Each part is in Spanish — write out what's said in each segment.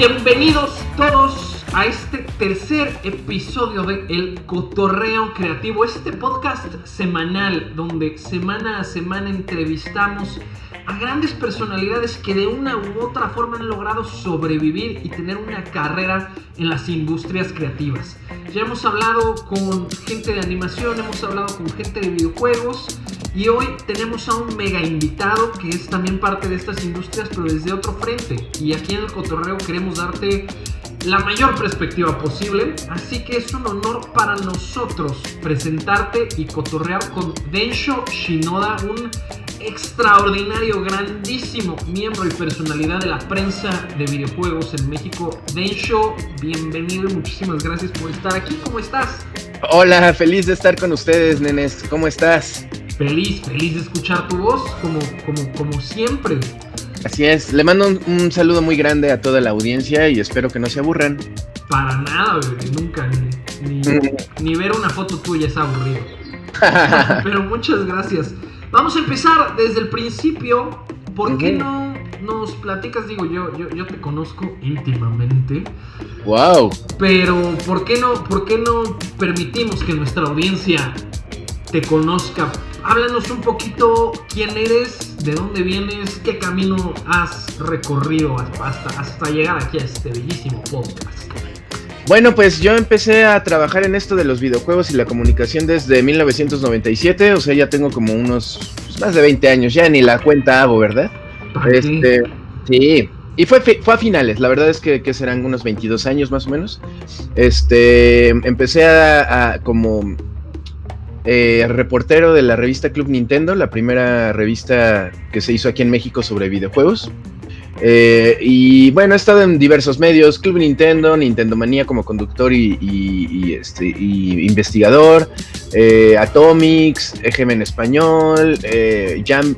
Bienvenidos todos a este tercer episodio de El Cotorreo Creativo, este podcast semanal donde semana a semana entrevistamos grandes personalidades que de una u otra forma han logrado sobrevivir y tener una carrera en las industrias creativas. Ya hemos hablado con gente de animación, hemos hablado con gente de videojuegos y hoy tenemos a un mega invitado que es también parte de estas industrias pero desde otro frente. Y aquí en el cotorreo queremos darte la mayor perspectiva posible. Así que es un honor para nosotros presentarte y cotorrear con Densho Shinoda, un extraordinario, grandísimo miembro y personalidad de la prensa de videojuegos en México. Densho, bienvenido y muchísimas gracias por estar aquí. ¿Cómo estás? Hola, feliz de estar con ustedes, nenes. ¿Cómo estás? Feliz, feliz de escuchar tu voz, como, como, como siempre. Así es, le mando un, saludo muy grande a toda la audiencia y espero que no se aburran. Para nada, bebé, nunca, ni, ni ver una foto tuya es aburrido. Pero muchas gracias. Vamos a empezar desde el principio. ¿Por qué no nos platicas? Digo, yo, yo, yo te conozco íntimamente. Wow. Pero ¿por qué no, por qué no permitimos que nuestra audiencia te conozca? Háblanos un poquito quién eres, de dónde vienes, qué camino has recorrido hasta, hasta llegar aquí a este bellísimo podcast. Bueno, pues yo empecé a trabajar en esto de los videojuegos y la comunicación desde 1997, o sea, ya tengo como unos pues, más de 20 años, ya ni la cuenta hago, ¿verdad? Este, sí, y fue, fue a finales, la verdad es que, serán unos 22 años más o menos. Este, empecé a, como eh, reportero de la revista Club Nintendo, la primera revista que se hizo aquí en México sobre videojuegos. Eh, y bueno, he estado en diversos medios, Club Nintendo, Nintendo Manía como conductor y, este, investigador, eh, Atomics, EGM en español, eh, Jam,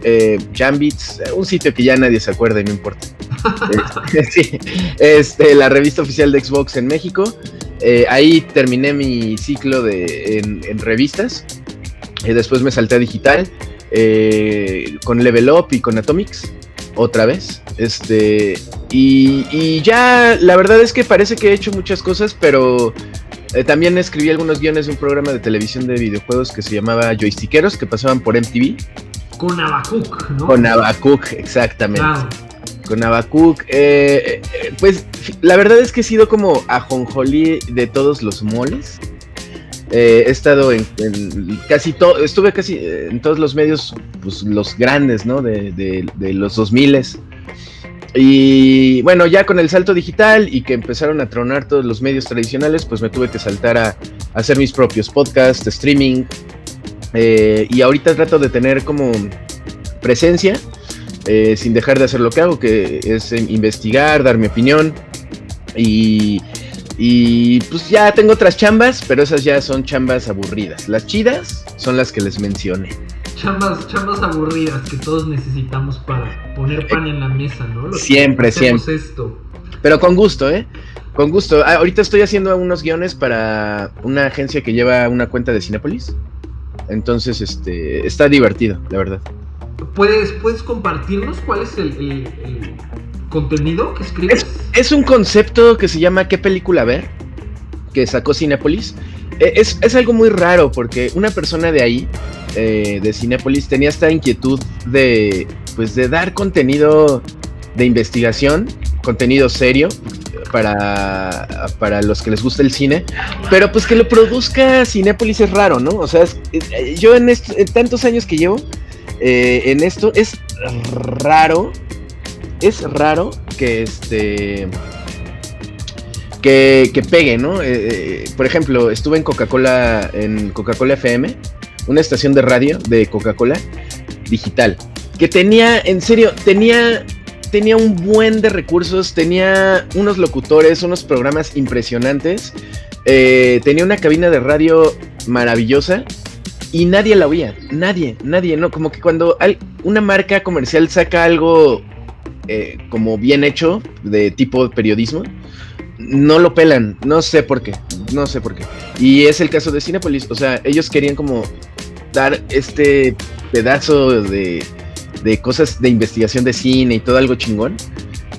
Jambits, un sitio que ya nadie se acuerda y no importa. Este, este, la revista oficial de Xbox en México. Ahí terminé mi ciclo de, en, en revistas. después me salté a digital con Level Up y con Atomics otra vez. Este, y, ya, la verdad es que parece que he hecho muchas cosas, pero eh, también escribí algunos guiones de un programa de televisión de videojuegos que se llamaba Joystickeros, que pasaban por MTV. Con Abacook, ¿no? Con Abacook, exactamente. Con Abacook, eh, eh, pues la verdad es que he sido como ajonjolí de todos los moles. Eh, he estado en, casi todo, estuve casi en todos los medios, pues los grandes, ¿no? De, de, los 2000 y bueno, ya con el salto digital y que empezaron a tronar todos los medios tradicionales, pues me tuve que saltar a, hacer mis propios podcasts, streaming. Eh, y ahorita trato de tener como presencia, eh, sin dejar de hacer lo que hago, que es investigar, dar mi opinión. Y y pues ya tengo otras chambas, pero esas ya son chambas aburridas. Las chidas son las que les mencioné. Chambas, chambas aburridas que todos necesitamos para poner pan en la mesa, ¿no? siempre, siempre. Esto. Pero con gusto, ¿eh? Con gusto. Ah, ahorita estoy haciendo unos guiones para una agencia que lleva una cuenta de Cinepolis. Entonces, este, está divertido, la verdad. ¿Puedes, ¿puedes compartirnos cuál es el contenido que escribes? Es, un concepto que se llama ¿Qué película ver? que sacó Cinepolis. E, es, algo muy raro porque una persona de ahí, eh, de Cinepolis, tenía esta inquietud de, pues, de dar contenido de investigación, contenido serio para, para los que les gusta el cine, pero pues que lo produzca Cinepolis es raro, ¿no? O sea, eh, yo en, tantos años que llevo eh, en esto, es raro es raro que este. Que, que pegue, ¿no? Eh, eh, por ejemplo, estuve en Coca-Cola, en Coca-Cola FM, una estación de radio de Coca-Cola digital, que tenía, en serio, tenía, tenía un buen de recursos, tenía unos locutores, unos programas impresionantes, tenía una cabina de radio maravillosa y nadie la oía, nadie, nadie, ¿no? Como que cuando una marca comercial saca algo eh, como bien hecho, de tipo periodismo, no lo pelan, no sé por qué, no sé por qué. Y es el caso de Cinepolis, o sea, ellos querían como dar este pedazo de, de cosas de investigación de cine y todo algo chingón.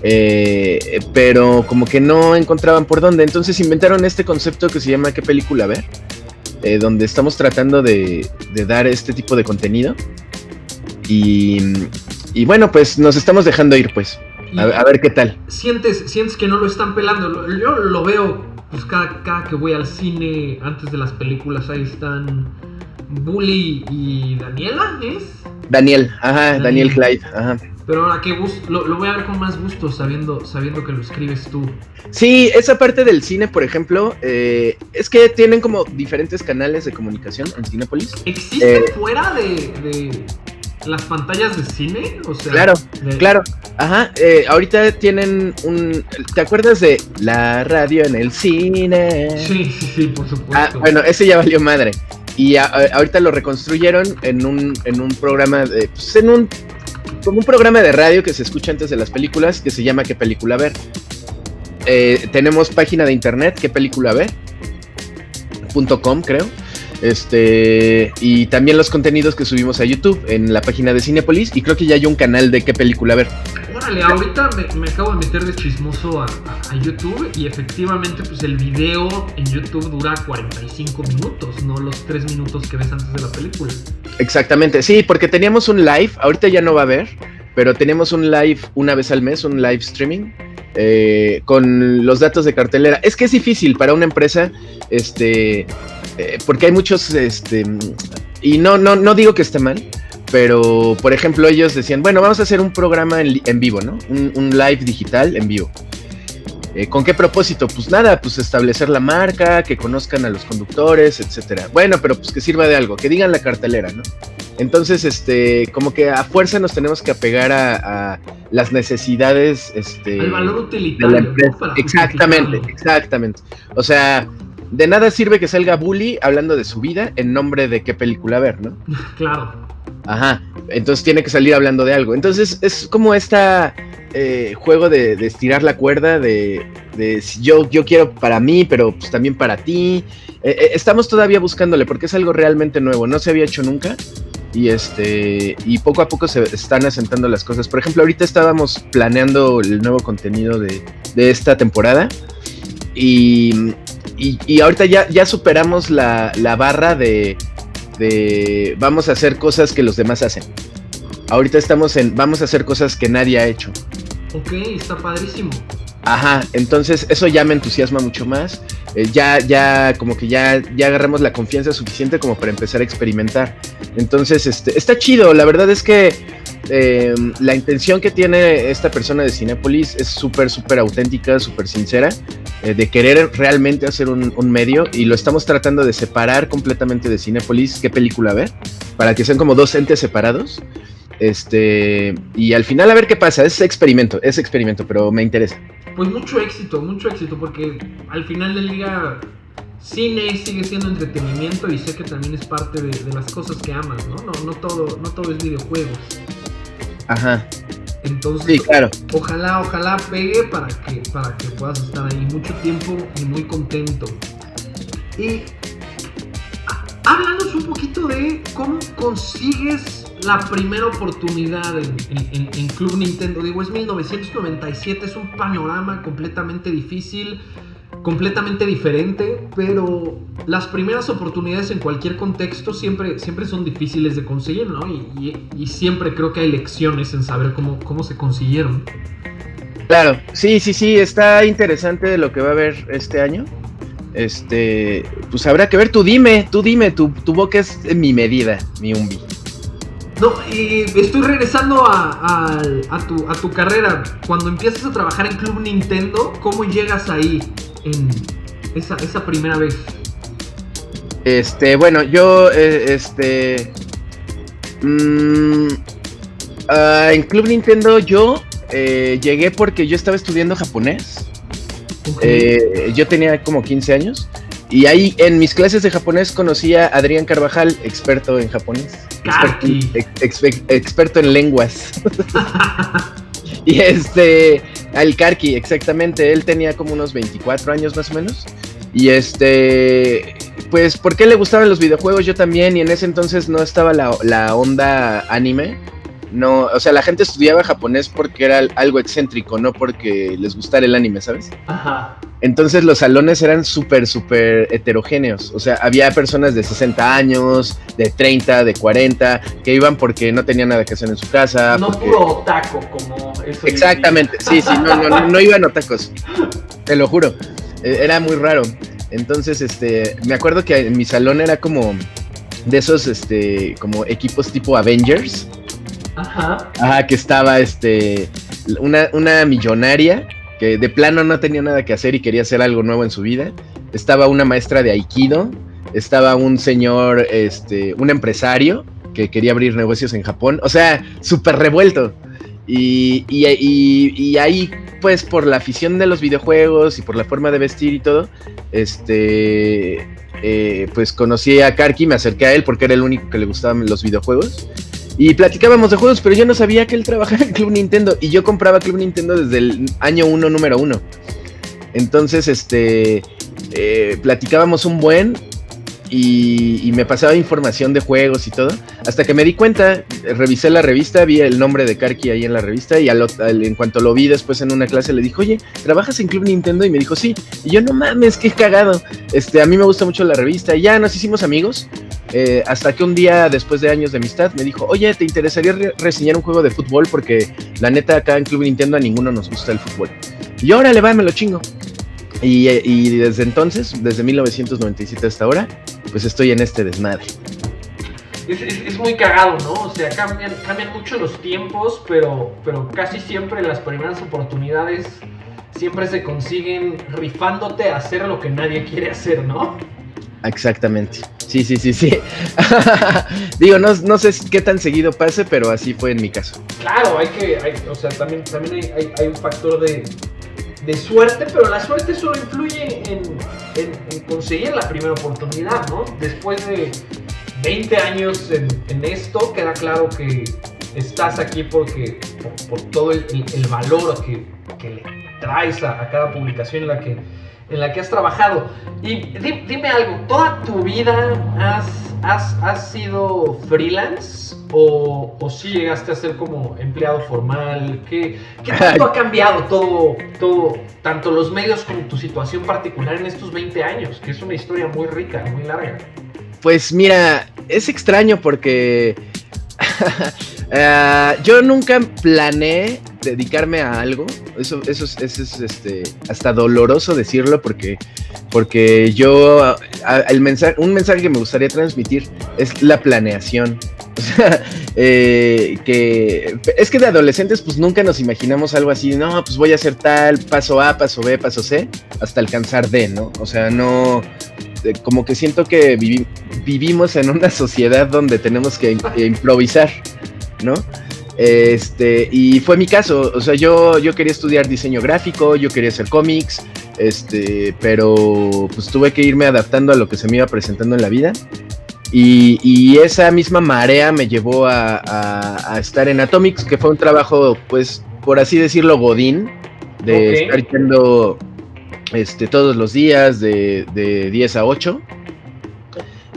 eh, pero como que no encontraban por dónde. Entonces inventaron este concepto que se llama ¿Qué película ver? Eh, donde estamos tratando de, dar este tipo de contenido. Y, bueno, pues nos estamos dejando ir, pues. A, ver qué tal. ¿Sientes, ¿Sientes que no lo están pelando? Yo lo veo, pues cada, cada que voy al cine, antes de las películas, ahí están Bully y Daniela, ¿es? Daniel, ajá, Daniel, Clyde, ajá. Pero ahora que lo, lo, voy a ver con más gusto sabiendo, sabiendo que lo escribes tú. Sí, esa parte del cine, por ejemplo, eh, es que tienen como diferentes canales de comunicación en Cinepolis. ¿Existe eh, fuera de, las pantallas de cine? O sea, claro, claro. Ajá, eh, ahorita tienen un... ¿Te acuerdas de la radio en el cine? Sí, sí, sí, por supuesto. Ah, bueno, ese ya valió madre. Y ahorita lo reconstruyeron en un, en un programa, de, pues en un, como un programa de radio que se escucha antes de las películas que se llama ¿Qué película ver? Eh, tenemos página de internet, ¿qué película ver? .com creo. Este, y también los contenidos que subimos a YouTube en la página de Cinepolis. Y creo que ya hay un canal de qué película ver. Órale, ahorita me, acabo de meter de chismoso a, YouTube y efectivamente pues el video en YouTube dura 45 minutos, no los 3 minutos que ves antes de la película. Exactamente, sí, porque teníamos un live, ahorita ya no va a haber, pero tenemos un live una vez al mes, un live streaming. Eh, con los datos de cartelera. Es que es difícil para una empresa, este, eh, porque hay muchos, este, y no, no, no digo que esté mal, pero por ejemplo ellos decían, bueno, vamos a hacer un programa en, vivo, ¿no? Un, live digital en vivo. Eh, ¿Con qué propósito? Pues nada, pues establecer la marca, que conozcan a los conductores, etcétera. Bueno, pero pues que sirva de algo, que digan la cartelera, ¿no? Entonces, este, como que a fuerza nos tenemos que apegar a, las necesidades, este, el valor utilitario. exactamente, exactamente. O sea, de nada sirve que salga Bully hablando de su vida en nombre de qué película ver, ¿no? claro. Ajá, entonces tiene que salir hablando de algo. Entonces es como esta eh, juego de, estirar la cuerda, de, yo, yo quiero para mí, pero pues también para ti. Eh, eh, estamos todavía buscándole porque es algo realmente nuevo, no se había hecho nunca. Y este, y poco a poco se están asentando las cosas. Por ejemplo, ahorita estábamos planeando el nuevo contenido de, esta temporada. Y, y, ahorita ya, ya superamos la, la barra de de vamos a hacer cosas que los demás hacen. Ahorita estamos en vamos a hacer cosas que nadie ha hecho. Ok, está padrísimo. Ajá, entonces eso ya me entusiasma mucho más. Eh, ya, ya, como que ya, ya agarramos la confianza suficiente como para empezar a experimentar. Entonces, este, está chido. La verdad es que eh, la intención que tiene esta persona de Cinepolis es súper, súper auténtica, súper sincera, eh, de querer realmente hacer un, medio y lo estamos tratando de separar completamente de Cinepolis, qué película ver, para que sean como dos entes separados. Este, y al final a ver qué pasa, es experimento, es experimento, pero me interesa. Pues mucho éxito, mucho éxito, porque al final del día cine sigue siendo entretenimiento y sé que también es parte de, de las cosas que amas, ¿no? No, no, todo, no todo es videojuegos. Ajá. Entonces, claro. ojalá, ojalá pegue para que, para que puedas estar ahí mucho tiempo y muy contento. Y háblanos un poquito de cómo consigues la primera oportunidad en, Club Nintendo. Digo, es 1997, es un panorama completamente difícil completamente diferente, pero las primeras oportunidades en cualquier contexto siempre, siempre son difíciles de conseguir, ¿no? Y, siempre creo que hay lecciones en saber cómo, cómo se consiguieron. Claro, sí, sí, sí, está interesante lo que va a haber este año. Este, pues habrá que ver, tú dime, tú dime, tu, tu boca es mi medida, mi umbi. No, y estoy regresando a, a, tu, a tu carrera. Cuando empiezas a trabajar en Club Nintendo, ¿cómo llegas ahí? En esa, esa primera vez? Este, bueno, yo, eh, este, mmm, en Club Nintendo yo eh, llegué porque yo estaba estudiando japonés. Eh, yo tenía como 15 años. Y ahí en mis clases de japonés conocí a Adrián Carvajal, experto en japonés. Experto, experto en lenguas. y este, al Karki, exactamente. Él tenía como unos 24 años más o menos. Y este, pues, ¿por qué le gustaban los videojuegos? Yo también, y en ese entonces no estaba la, onda anime. No, o sea, la gente estudiaba japonés porque era algo excéntrico, no porque les gustara el anime, ¿sabes? Ajá. Entonces los salones eran súper, súper heterogéneos. O sea, había personas de 60 años, de 30, de 40, que iban porque no tenían nada que hacer en su casa. No puro otaco, como eso. Exactamente, sí, sí, no, no, no, no iban otacos. Te lo juro. E, era muy raro. Entonces, este, me acuerdo que en mi salón era como de esos, este, como equipos tipo Avengers. Ajá. Ajá, que estaba, este, una, una millonaria que de plano no tenía nada que hacer y quería hacer algo nuevo en su vida. Estaba una maestra de Aikido, estaba un señor, este, un empresario que quería abrir negocios en Japón. O sea, súper revuelto. Y, y, ahí, pues, por la afición de los videojuegos y por la forma de vestir y todo, este, eh, pues conocí a Karki, me acerqué a él porque era el único que le gustaban los videojuegos. Y platicábamos de juegos, pero yo no sabía que él trabajaba en Club Nintendo. Y yo compraba Club Nintendo desde el año 1, número 1. Entonces, este, eh, platicábamos un buen y, me pasaba información de juegos y todo. Hasta que me di cuenta, revisé la revista, vi el nombre de Karki ahí en la revista y en cuanto lo vi después en una clase le dije, oye, ¿trabajas en Club Nintendo? Y me dijo, sí. Y yo, no mames, qué cagado. Este, a mí me gusta mucho la revista. Y ya nos hicimos amigos. Eh, hasta que un día, después de años de amistad, me dijo, oye, ¿te interesaría reseñar un juego de fútbol? Porque la neta acá en Club Nintendo a ninguno nos gusta el fútbol. Y ahora le va, me lo chingo. Y, desde entonces, desde 1997 hasta ahora, pues estoy en este desmadre. Es, muy cagado, ¿no? O sea, cambian, cambian mucho los tiempos, pero, pero casi siempre las primeras oportunidades siempre se consiguen rifándote a hacer lo que nadie quiere hacer, ¿no? Exactamente. Sí, sí, sí, sí. Digo, no, no, sé qué tan seguido pase, pero así fue en mi caso. Claro, hay que, o sea, también, también hay, un factor de, de, suerte, pero la suerte solo influye en, en, conseguir la primera oportunidad, ¿no? Después de 20 años en, esto, queda claro que estás aquí porque por, todo el, valor que, que, le traes a, a, cada publicación en la que, en la que has trabajado. Y dime algo, ¿toda tu vida has, has, has sido freelance? O, o si llegaste a ser como empleado formal? ¿Qué, qué tanto ha cambiado todo, todo, tanto los medios como tu situación particular en estos 20 años? Que es una historia muy rica, muy larga. Pues mira, es extraño porque uh, yo nunca planeé dedicarme a algo. Eso, eso, es, este, hasta doloroso decirlo porque, porque yo, el mensaje, un mensaje que me gustaría transmitir es la planeación. eh, que es que de adolescentes pues nunca nos imaginamos algo así, no, pues voy a hacer tal, paso A, paso B, paso C, hasta alcanzar D, ¿no? O sea, no, como que siento que vivimos en una sociedad donde tenemos que improvisar, ¿no? Este, y fue mi caso, o sea, yo, yo quería estudiar diseño gráfico, yo quería hacer cómics, este, pero pues tuve que irme adaptando a lo que se me iba presentando en la vida. Y, esa misma marea me llevó a, estar en Atomics, que fue un trabajo, pues, por así decirlo, godín, de estar yendo este, todos los días de, de 10 a 8.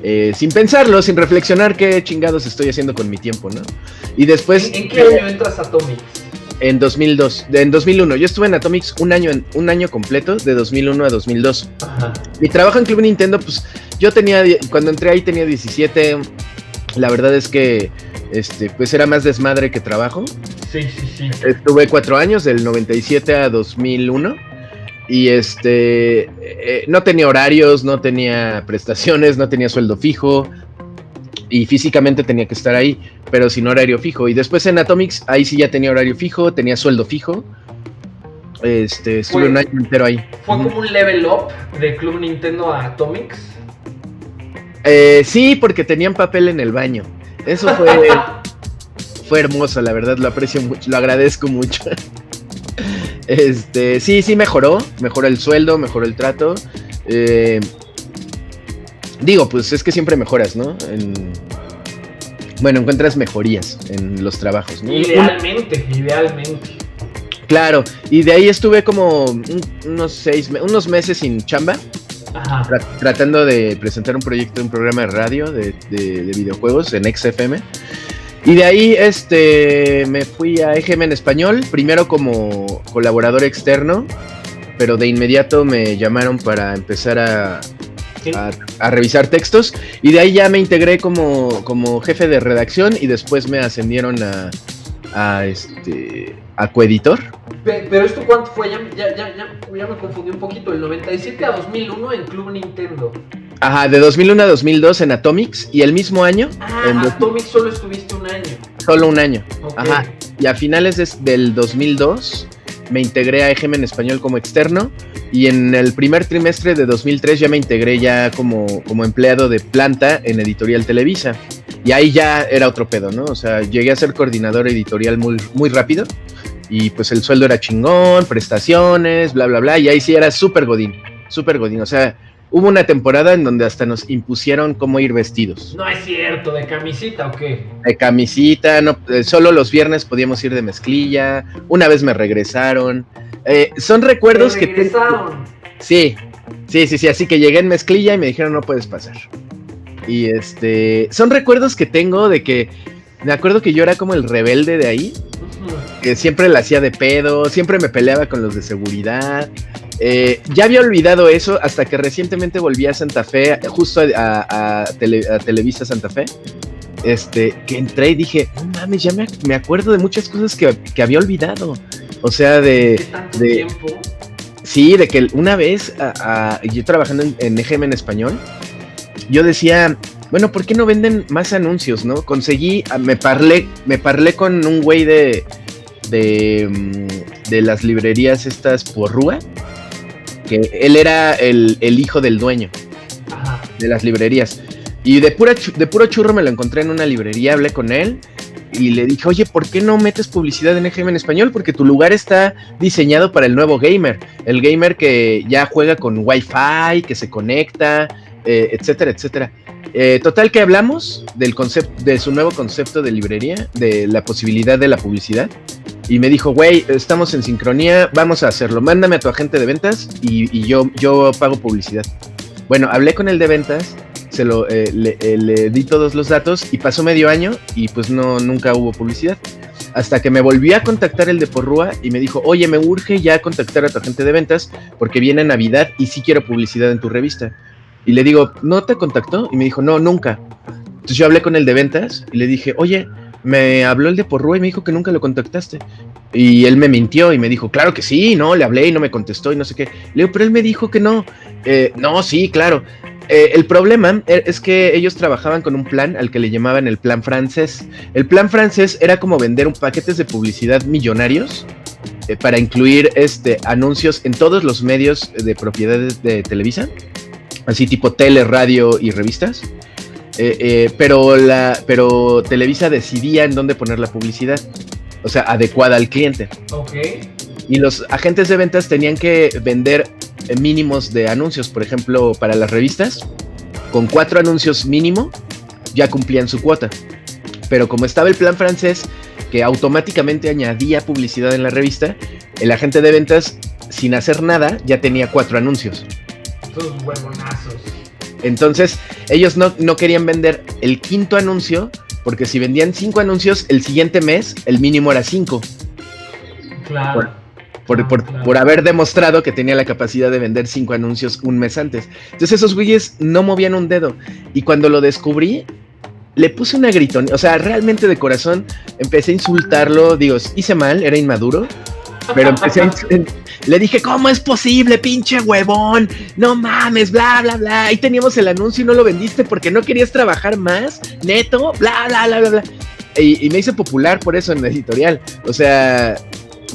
Eh, sin pensarlo, sin reflexionar qué chingados estoy haciendo con mi tiempo, ¿no? Y después... ¿En, qué año entras a Atomics? En 2002, en 2001. Yo estuve en Atomics un año, un año completo, de 2001 a 2002. Ajá. Mi trabajo en Club Nintendo, pues yo tenía, cuando entré ahí tenía 17. La verdad es que, este, pues era más desmadre que trabajo. Sí, sí, sí. Estuve cuatro años, del 97 a 2001 y este eh, no tenía horarios, no tenía prestaciones, no tenía sueldo fijo y físicamente tenía que estar ahí, pero sin horario fijo. Y después en Atomics ahí sí ya tenía horario fijo, tenía sueldo fijo. Este, estuve un año entero ahí. ¿Fue como un level up de Club Nintendo a Atomics? Eh, sí, porque tenían papel en el baño. Eso fue fue hermoso, la verdad, lo aprecio mucho, lo agradezco mucho. Este, sí, sí mejoró, mejoró el sueldo, mejoró el trato. Eh, digo, pues es que siempre mejoras, ¿no? bueno, encuentras mejorías en los trabajos, ¿no? Idealmente, idealmente. Claro, y de ahí estuve como unos seis, unos meses sin chamba. tratando de presentar un proyecto, un programa de radio de, de videojuegos en XFM. Y de ahí este, me fui a EGM en español, primero como colaborador externo, pero de inmediato me llamaron para empezar a, a, revisar textos y de ahí ya me integré como, como jefe de redacción y después me ascendieron a, a este a coeditor. Pero esto cuánto fue, ya, ya, ya, ya, me confundí un poquito, el 97 a 2001 en Club Nintendo. Ajá, de 2001 a 2002 en Atomics y el mismo año. Ah, en Atomics solo estuviste un año. Solo un año. Ajá. Y a finales del 2002 me integré a EGM en español como externo y en el primer trimestre de 2003 ya me integré ya como, como empleado de planta en Editorial Televisa. Y ahí ya era otro pedo, ¿no? O sea, llegué a ser coordinador editorial muy, muy rápido y pues el sueldo era chingón, prestaciones, bla, bla, bla. Y ahí sí era súper godín, súper godín. O sea, hubo una temporada en donde hasta nos impusieron cómo ir vestidos. No es cierto, ¿de camisita o qué? De camisita, no, eh, solo los viernes podíamos ir de mezclilla. Una vez me regresaron. Eh, son recuerdos que... regresaron? Sí, sí, sí, sí. Así que llegué en mezclilla y me dijeron no puedes pasar. Y este, son recuerdos que tengo de que me acuerdo que yo era como el rebelde de ahí, que siempre la hacía de pedo, siempre me peleaba con los de seguridad. Eh, ya había olvidado eso hasta que recientemente volví a Santa Fe, justo a, Televisa Santa Fe. Este, que entré y dije, no mames, ya me, acuerdo de muchas cosas que, había olvidado. O sea, de. de tiempo? Sí, de que una vez, yo trabajando en, en EGM en español, yo decía, bueno, ¿por qué no venden más anuncios, no? Conseguí, me parlé, me parlé con un güey de, de, mm, de las librerías estas por Rúa, que él era el, hijo del dueño de las librerías. Y de, pura, de puro churro me lo encontré en una librería, hablé con él y le dije, oye, ¿por qué no metes publicidad en EGM en español? Porque tu lugar está diseñado para el nuevo gamer, el gamer que ya juega con Wi-Fi, que se conecta, eh, etcétera, etcétera. Eh, total que hablamos del concepto, de su nuevo concepto de librería, de la posibilidad de la publicidad. Y me dijo, güey, estamos en sincronía, vamos a hacerlo. Mándame a tu agente de ventas y, yo, yo pago publicidad. Bueno, hablé con el de ventas, se lo, eh, le, di todos los datos y pasó medio año y pues no, nunca hubo publicidad. Hasta que me volví a contactar el de Porrúa y me dijo, oye, me urge ya contactar a tu agente de ventas porque viene Navidad y sí quiero publicidad en tu revista. Y le digo, ¿no te contactó? Y me dijo, no, nunca. Entonces yo hablé con el de ventas y le dije, oye, me habló el de Porrúa y me dijo que nunca lo contactaste. Y él me mintió y me dijo, claro que sí, no, le hablé y no me contestó y no sé qué. Le digo, pero él me dijo que no. Eh, no, sí, claro. Eh, el problema e, es que ellos trabajaban con un plan al que le llamaban el plan francés. El plan francés era como vender un paquetes de publicidad millonarios eh, para incluir este, anuncios en todos los medios de propiedades de Televisa así tipo tele, radio y revistas. Eh, eh, pero, la, pero Televisa decidía en dónde poner la publicidad, o sea, adecuada al cliente. Ok. Y los agentes de ventas tenían que vender mínimos de anuncios, por ejemplo, para las revistas, con cuatro anuncios mínimo, ya cumplían su cuota. Pero como estaba el plan francés, que automáticamente añadía publicidad en la revista, el agente de ventas, sin hacer nada, ya tenía cuatro anuncios huevonazos. Entonces, ellos no, querían vender el quinto anuncio, porque si vendían cinco anuncios, el siguiente mes el mínimo era cinco. Claro. Por, haber demostrado que tenía la capacidad de vender cinco anuncios un mes antes. Entonces esos güeyes no movían un dedo. Y cuando lo descubrí, le puse una gritón. O sea, realmente de corazón empecé a insultarlo. Digo, hice mal, era inmaduro. Pero empecé a, le dije, ¿cómo es posible, pinche huevón? No mames, bla, bla, bla. Ahí teníamos el anuncio y no lo vendiste porque no querías trabajar más, neto, bla, bla, bla, bla, bla. Y, me hice popular por eso en la editorial. O sea,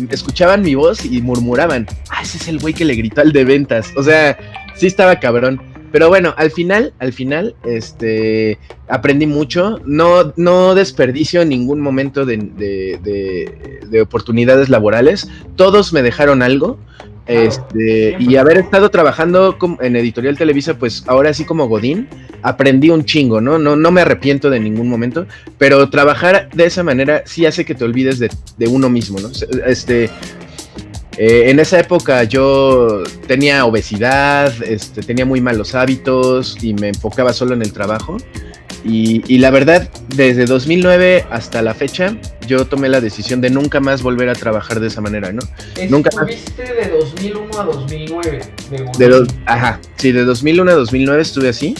escuchaban mi voz y murmuraban, ah, ese es el güey que le gritó al de ventas. O sea, sí estaba cabrón. Pero bueno, al final, al final, este, aprendí mucho. No, no desperdicio ningún momento de, de, oportunidades laborales. Todos me dejaron algo. Este, y haber estado trabajando en Editorial Televisa, pues ahora sí como Godín, aprendí un chingo, ¿no? No, no me arrepiento de ningún momento, pero trabajar de esa manera sí hace que te olvides de, de uno mismo, ¿no? Este, eh, en esa época yo tenía obesidad, este, tenía muy malos hábitos y me enfocaba solo en el trabajo. Y, la verdad, desde 2009 hasta la fecha, yo tomé la decisión de nunca más volver a trabajar de esa manera, ¿no? Nunca Estuviste de 2001 a 2009. De, ajá, sí, de 2001 a 2009 estuve así.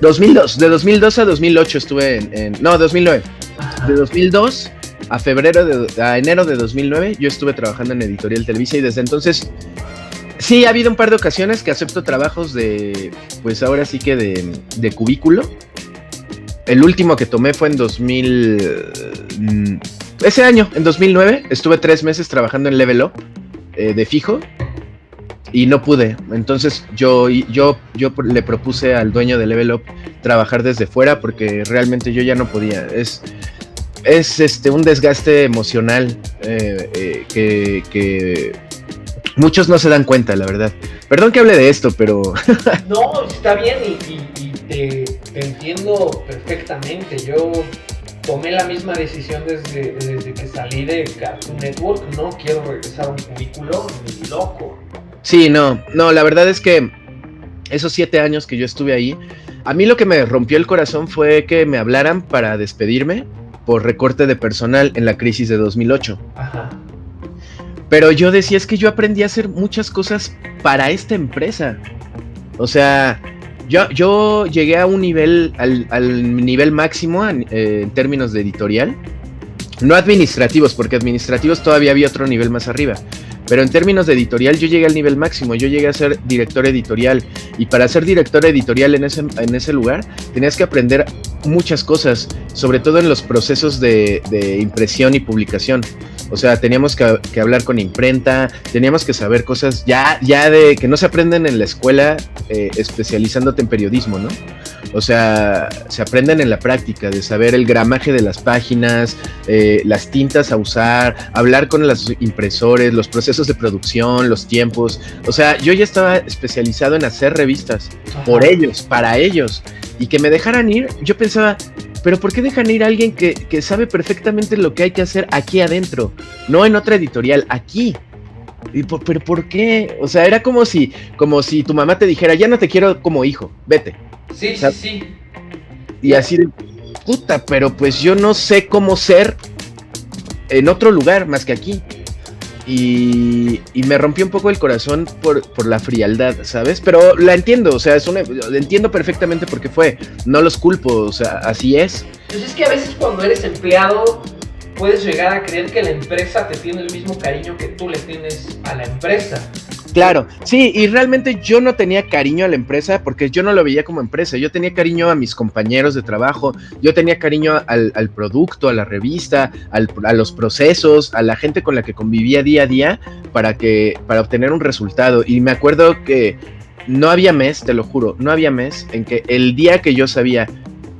2002, de 2002 a 2008 estuve en, no, 2009. De 2002 a febrero de a enero de 2009 yo estuve trabajando en Editorial Televisa y desde entonces Sí, ha habido un par de ocasiones que acepto trabajos de, pues ahora sí que de, cubículo. El último que tomé fue en 2000... Mm, ese año, en 2009, estuve tres meses trabajando en Level Up eh, de fijo y no pude. Entonces yo, yo, yo le propuse al dueño de Level Up trabajar desde fuera porque realmente yo ya no podía. Es, es este, un desgaste emocional eh, eh, que, que Muchos no se dan cuenta, la verdad. Perdón que hable de esto, pero... no, está bien y, te, entiendo perfectamente. Yo tomé la misma decisión desde, desde que salí de Cartoon Network. No quiero regresar a un cubículo ni loco. Sí, no, no, la verdad es que esos siete años que yo estuve ahí, a mí lo que me rompió el corazón fue que me hablaran para despedirme por recorte de personal en la crisis de 2008. Ajá. Pero yo decía, es que yo aprendí a hacer muchas cosas para esta empresa. O sea, yo, yo llegué a un nivel, al, nivel máximo en, eh, en, términos de editorial. No administrativos, porque administrativos todavía había otro nivel más arriba. Pero en términos de editorial yo llegué al nivel máximo, yo llegué a ser director editorial. Y para ser director editorial en ese, en ese lugar tenías que aprender muchas cosas, sobre todo en los procesos de, de impresión y publicación. O sea, teníamos que, hablar con imprenta, teníamos que saber cosas ya, ya de que no se aprenden en la escuela eh, especializándote en periodismo, ¿no? O sea, se aprenden en la práctica, de saber el gramaje de las páginas, eh, las tintas a usar, hablar con los impresores, los procesos de producción, los tiempos. O sea, yo ya estaba especializado en hacer revistas por ellos, para ellos. Y que me dejaran ir, yo pensaba, pero ¿por qué dejan ir a alguien que, sabe perfectamente lo que hay que hacer aquí adentro? No en otra editorial, aquí. Y pero ¿por qué? O sea, era como si, como si tu mamá te dijera, ya no te quiero como hijo, vete. Sí, sí, sí. Y así de, puta, pero pues yo no sé cómo ser en otro lugar más que aquí. Y, me rompió un poco el corazón por, la frialdad, ¿sabes? Pero la entiendo, o sea, es una, entiendo perfectamente por qué fue. No los culpo, o sea, así es. Pues es que a veces cuando eres empleado puedes llegar a creer que la empresa te tiene el mismo cariño que tú le tienes a la empresa. Claro, sí, y realmente yo no tenía cariño a la empresa porque yo no lo veía como empresa, yo tenía cariño a mis compañeros de trabajo, yo tenía cariño al, producto, a la revista, a los procesos, a la gente con la que convivía día a día para, que, para obtener un resultado. Y me acuerdo que no había mes, te lo juro, no había mes en que el día que yo sabía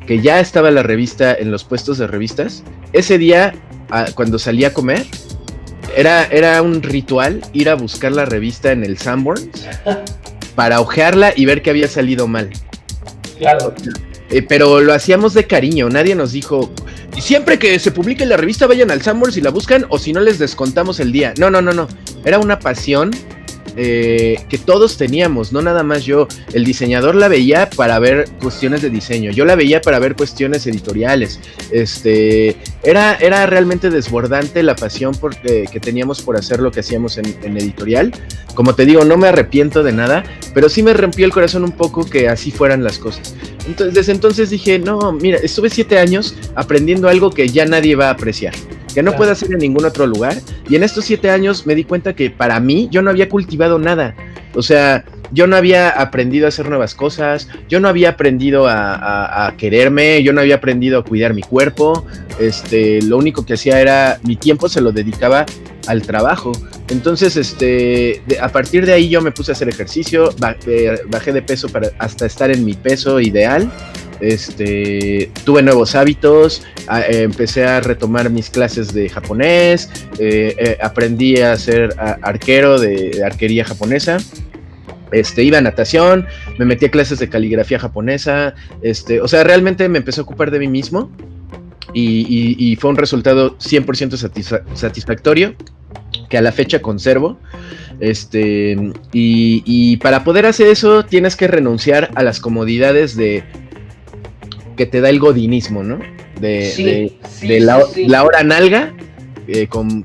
que ya estaba la revista en los puestos de revistas, ese día, ah, cuando salí a comer, era, era un ritual ir a buscar la revista en el Sanborns para ojearla y ver que había salido mal. Claro. Eh, pero lo hacíamos de cariño, nadie nos dijo, siempre que se publique la revista vayan al Sanborns y la buscan o si no les descontamos el día. No, no, no, no. Era una pasión eh, que todos teníamos, no nada más yo. El diseñador la veía para ver cuestiones de diseño, yo la veía para ver cuestiones editoriales. Este, era, era realmente desbordante la pasión por, eh, que teníamos por hacer lo que hacíamos en, en, editorial. Como te digo, no me arrepiento de nada, pero sí me rompió el corazón un poco que así fueran las cosas. Entonces, desde entonces dije, no, mira, estuve siete años aprendiendo algo que ya nadie va a apreciar que no puedo hacer en ningún otro lugar. Y en estos siete años me di cuenta que para mí yo no había cultivado nada. O sea, yo no había aprendido a hacer nuevas cosas, yo no había aprendido a, quererme, yo no había aprendido a cuidar mi cuerpo. Este, lo único que hacía era mi tiempo se lo dedicaba al trabajo. Entonces, este, a partir de ahí yo me puse a hacer ejercicio, eh, bajé de peso para hasta estar en mi peso ideal este, tuve nuevos hábitos, empecé a retomar mis clases de japonés, eh, eh, aprendí a ser arquero de, arquería japonesa. Este, iba a natación, me metí a clases de caligrafía japonesa, este, o sea, realmente me empecé a ocupar de mí mismo y, fue un resultado 100% satisfactorio que a la fecha conservo. Este, y, para poder hacer eso tienes que renunciar a las comodidades de que te da el godinismo, ¿no? De, de, la, hora nalga eh, con,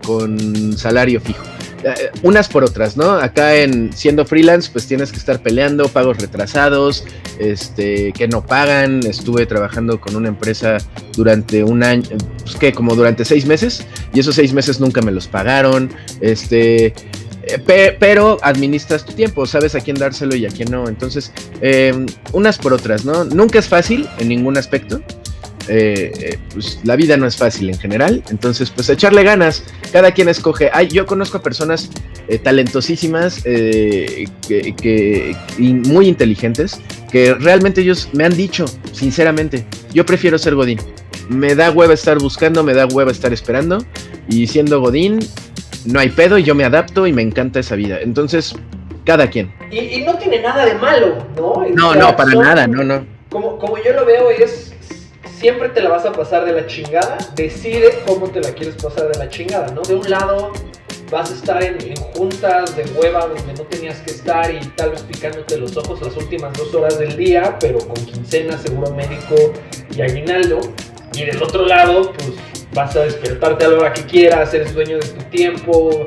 salario fijo. Eh, unas por otras, ¿no? Acá en siendo freelance, pues tienes que estar peleando, pagos retrasados, este, que no pagan. Estuve trabajando con una empresa durante un año, pues que como durante seis meses, y esos seis meses nunca me los pagaron. Este, eh, pero administras tu tiempo, sabes a quién dárselo y a quién no. Entonces, em, unas por otras, ¿no? Nunca es fácil en ningún aspecto. Eh, pues la vida no es fácil en general, entonces pues echarle ganas, cada quien escoge, Ay, yo conozco a personas eh, talentosísimas que, y muy inteligentes que realmente ellos me han dicho, sinceramente, yo prefiero ser Godín, me da hueva estar buscando, me da hueva estar esperando y siendo Godín no hay pedo y yo me adapto y me encanta esa vida. Entonces, cada quien. Y, no tiene nada de malo, ¿no? no, no, para nada, no, no. Como, como yo lo veo es, siempre te la vas a pasar de la chingada, decide cómo te la quieres pasar de la chingada, ¿no? De un lado vas a estar en, juntas de hueva donde no tenías que estar y tal vez picándote los ojos las últimas dos horas del día, pero con quincena, seguro médico y aguinaldo. Y del otro lado, pues vas a despertarte a la hora que quieras, eres dueño de tu tiempo,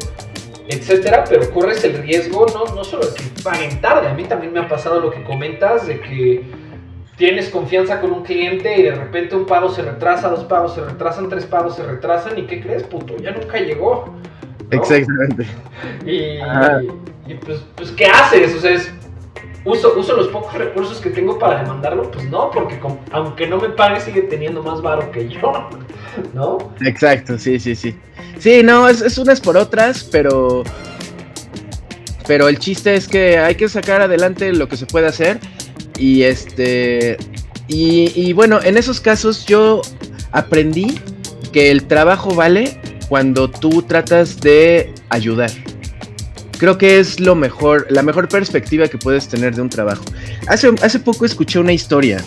etcétera, pero corres el riesgo no, no solo de que paguen tarde, a mí también me ha pasado lo que comentas de que tienes confianza con un cliente y de repente un pago se retrasa, dos pagos se retrasan, tres pagos se retrasan y ¿qué crees, puto? Ya nunca llegó. Exactamente. Y, pues, pues, ¿qué haces? O sea, es, uso, uso los pocos recursos que tengo para demandarlo, pues no, porque aunque no me pague sigue teniendo más varo que yo, ¿no? Exacto, sí, sí, sí. Sí, no, es, unas por otras, pero... Pero el chiste es que hay que sacar adelante lo que se puede hacer. Y este... Y, y bueno, en esos casos yo aprendí que el trabajo vale cuando tú tratas de ayudar creo que es lo mejor, la mejor perspectiva que puedes tener de un trabajo. Hace, hace poco escuché una historia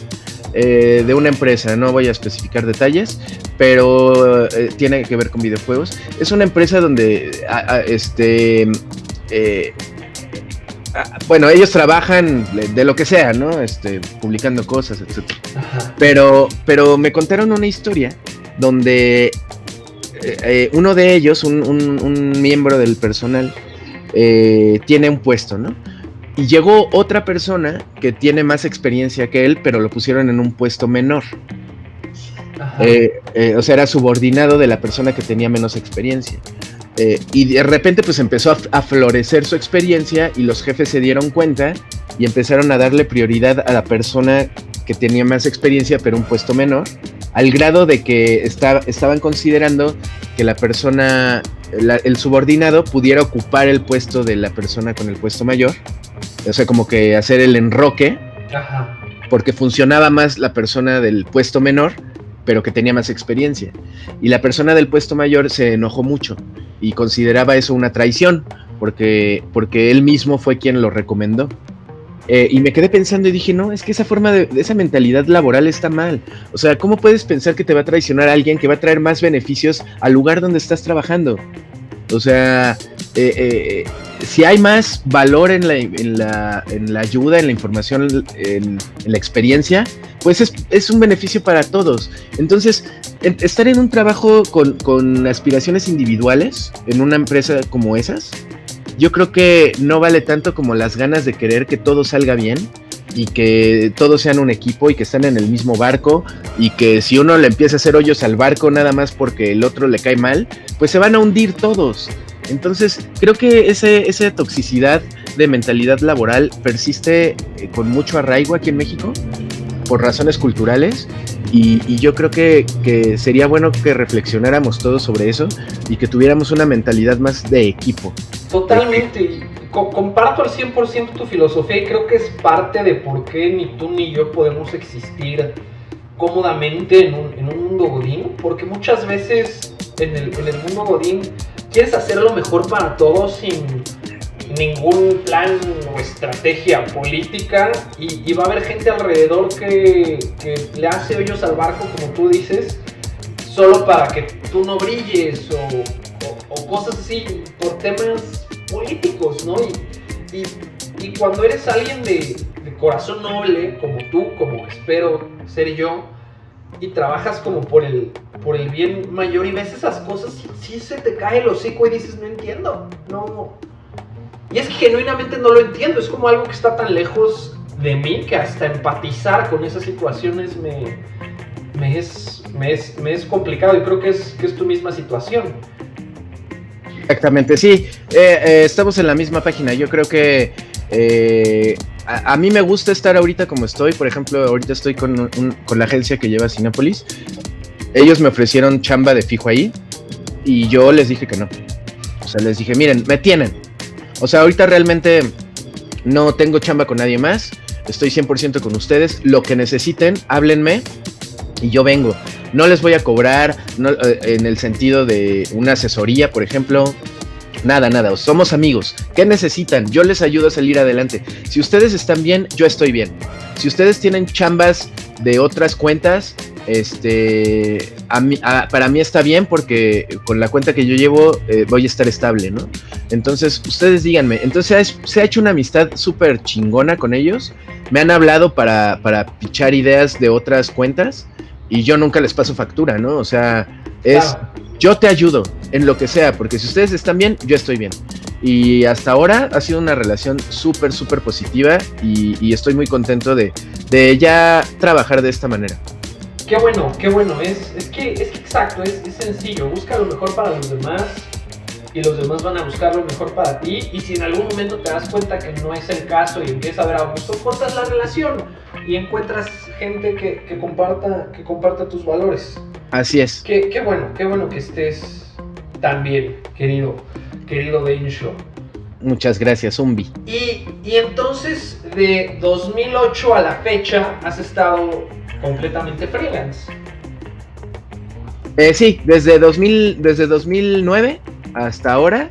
eh, de una empresa, no voy a especificar detalles, pero eh, tiene que ver con videojuegos. Es una empresa donde, este, eh, bueno, ellos trabajan de lo que sea, ¿no? Este, publicando cosas, etc. Pero, pero me contaron una historia donde uno de ellos, un miembro del personal, eh, tiene un puesto, ¿no? Y llegó otra persona que tiene más experiencia que él, pero lo pusieron en un puesto menor. Eh, eh, o sea, era subordinado de la persona que tenía menos experiencia. y de repente pues empezó a, florecer su experiencia y los jefes se dieron cuenta y empezaron a darle prioridad a la persona que tenía más experiencia pero un puesto menor, al grado de que estaban considerando que la persona el subordinado pudiera ocupar el puesto de la persona con el puesto mayor. O sea, como que hacer el enroque. Porque funcionaba más la persona del puesto menor, pero que tenía más experiencia. Y la persona del puesto mayor se enojó mucho y consideraba eso una traición, porque, porque él mismo fue quien lo recomendó. Eh, y me quedé pensando y dije, no, es que esa forma de, esa mentalidad laboral está mal. O sea, ¿cómo puedes pensar que te va a traicionar a alguien que va a traer más beneficios al lugar donde estás trabajando? O sea, eh, eh, si hay más valor en la, en la, en la ayuda, en la información, en, la experiencia, pues es, es, un beneficio para todos. Entonces, estar en un trabajo con, con aspiraciones individuales, en una empresa como esas, yo creo que no vale tanto como las ganas de querer que todo salga bien y que todos sean un equipo y que están en el mismo barco y que si uno le empieza a hacer hoyos al barco nada más porque el otro le cae mal, pues se van a hundir todos. Entonces, creo que ese, esa toxicidad de mentalidad laboral persiste eh, con mucho arraigo aquí en México por razones culturales y, yo creo que, sería bueno que reflexionáramos todos sobre eso y que tuviéramos una mentalidad más de equipo. Totalmente, comparto al 100% tu filosofía y creo que es parte de por qué ni tú ni yo podemos existir cómodamente en un, en un mundo godín, porque muchas veces en el, en el mundo godín quieres hacer lo mejor para todos sin ningún plan o estrategia política y, va a haber gente alrededor que, le hace hoyos al barco, como tú dices, solo para que tú no brilles o, cosas así por temas políticos, ¿no? Y, y, cuando eres alguien de, corazón noble, como tú, como espero ser yo, y trabajas como por el, por el bien mayor y ves esas cosas y sí se te cae el hocico y dices, no entiendo, no. Y es que genuinamente no lo entiendo, es como algo que está tan lejos de mí que hasta empatizar con esas situaciones me, me, es, me, es, me es complicado y creo que es, es tu misma situación. Exactamente, sí, eh, eh, estamos en la misma página, yo creo que... Eh, a, mí me gusta estar ahorita como estoy. Por ejemplo, ahorita estoy con, con la agencia que lleva Cinépolis. Ellos me ofrecieron chamba de fijo ahí y yo les dije que no. O sea, les dije, miren, me tienen. O sea, ahorita realmente no tengo chamba con nadie más. Estoy 100% con ustedes. Lo que necesiten, háblenme y yo vengo. No les voy a cobrar eh, en el sentido de una asesoría, por ejemplo. Nada, nada, somos amigos. ¿Qué necesitan? Yo les ayudo a salir adelante. Si ustedes están bien, yo estoy bien. Si ustedes tienen chambas de otras cuentas, este, para mí está bien porque con la cuenta que yo llevo eh, voy a estar estable, ¿no? Entonces, ustedes díganme. Entonces, se ha hecho una amistad súper chingona con ellos. Me han hablado para, para pichar ideas de otras cuentas y yo nunca les paso factura, ¿no? O sea, es yo te ayudo en lo que sea, porque si ustedes están bien, yo estoy bien. Y hasta ahora ha sido una relación súper, súper positiva y, estoy muy contento de, ya trabajar de esta manera. Qué bueno, qué bueno. Es, es, que, es exacto, es, es sencillo. Busca lo mejor para los demás y los demás van a buscar lo mejor para ti. Y si en algún momento te das cuenta que no es el caso y empiezas a ver a gusto, cortas la relación y encuentras gente que, que, comparta, que comparta tus valores. Así es. Qué, qué bueno, qué bueno que estés tan bien, querido, querido Show. Muchas gracias, Umbi. Y, y entonces, de 2008 a la fecha, has estado completamente freelance. Eh, sí, desde, 2000, desde 2009 hasta ahora,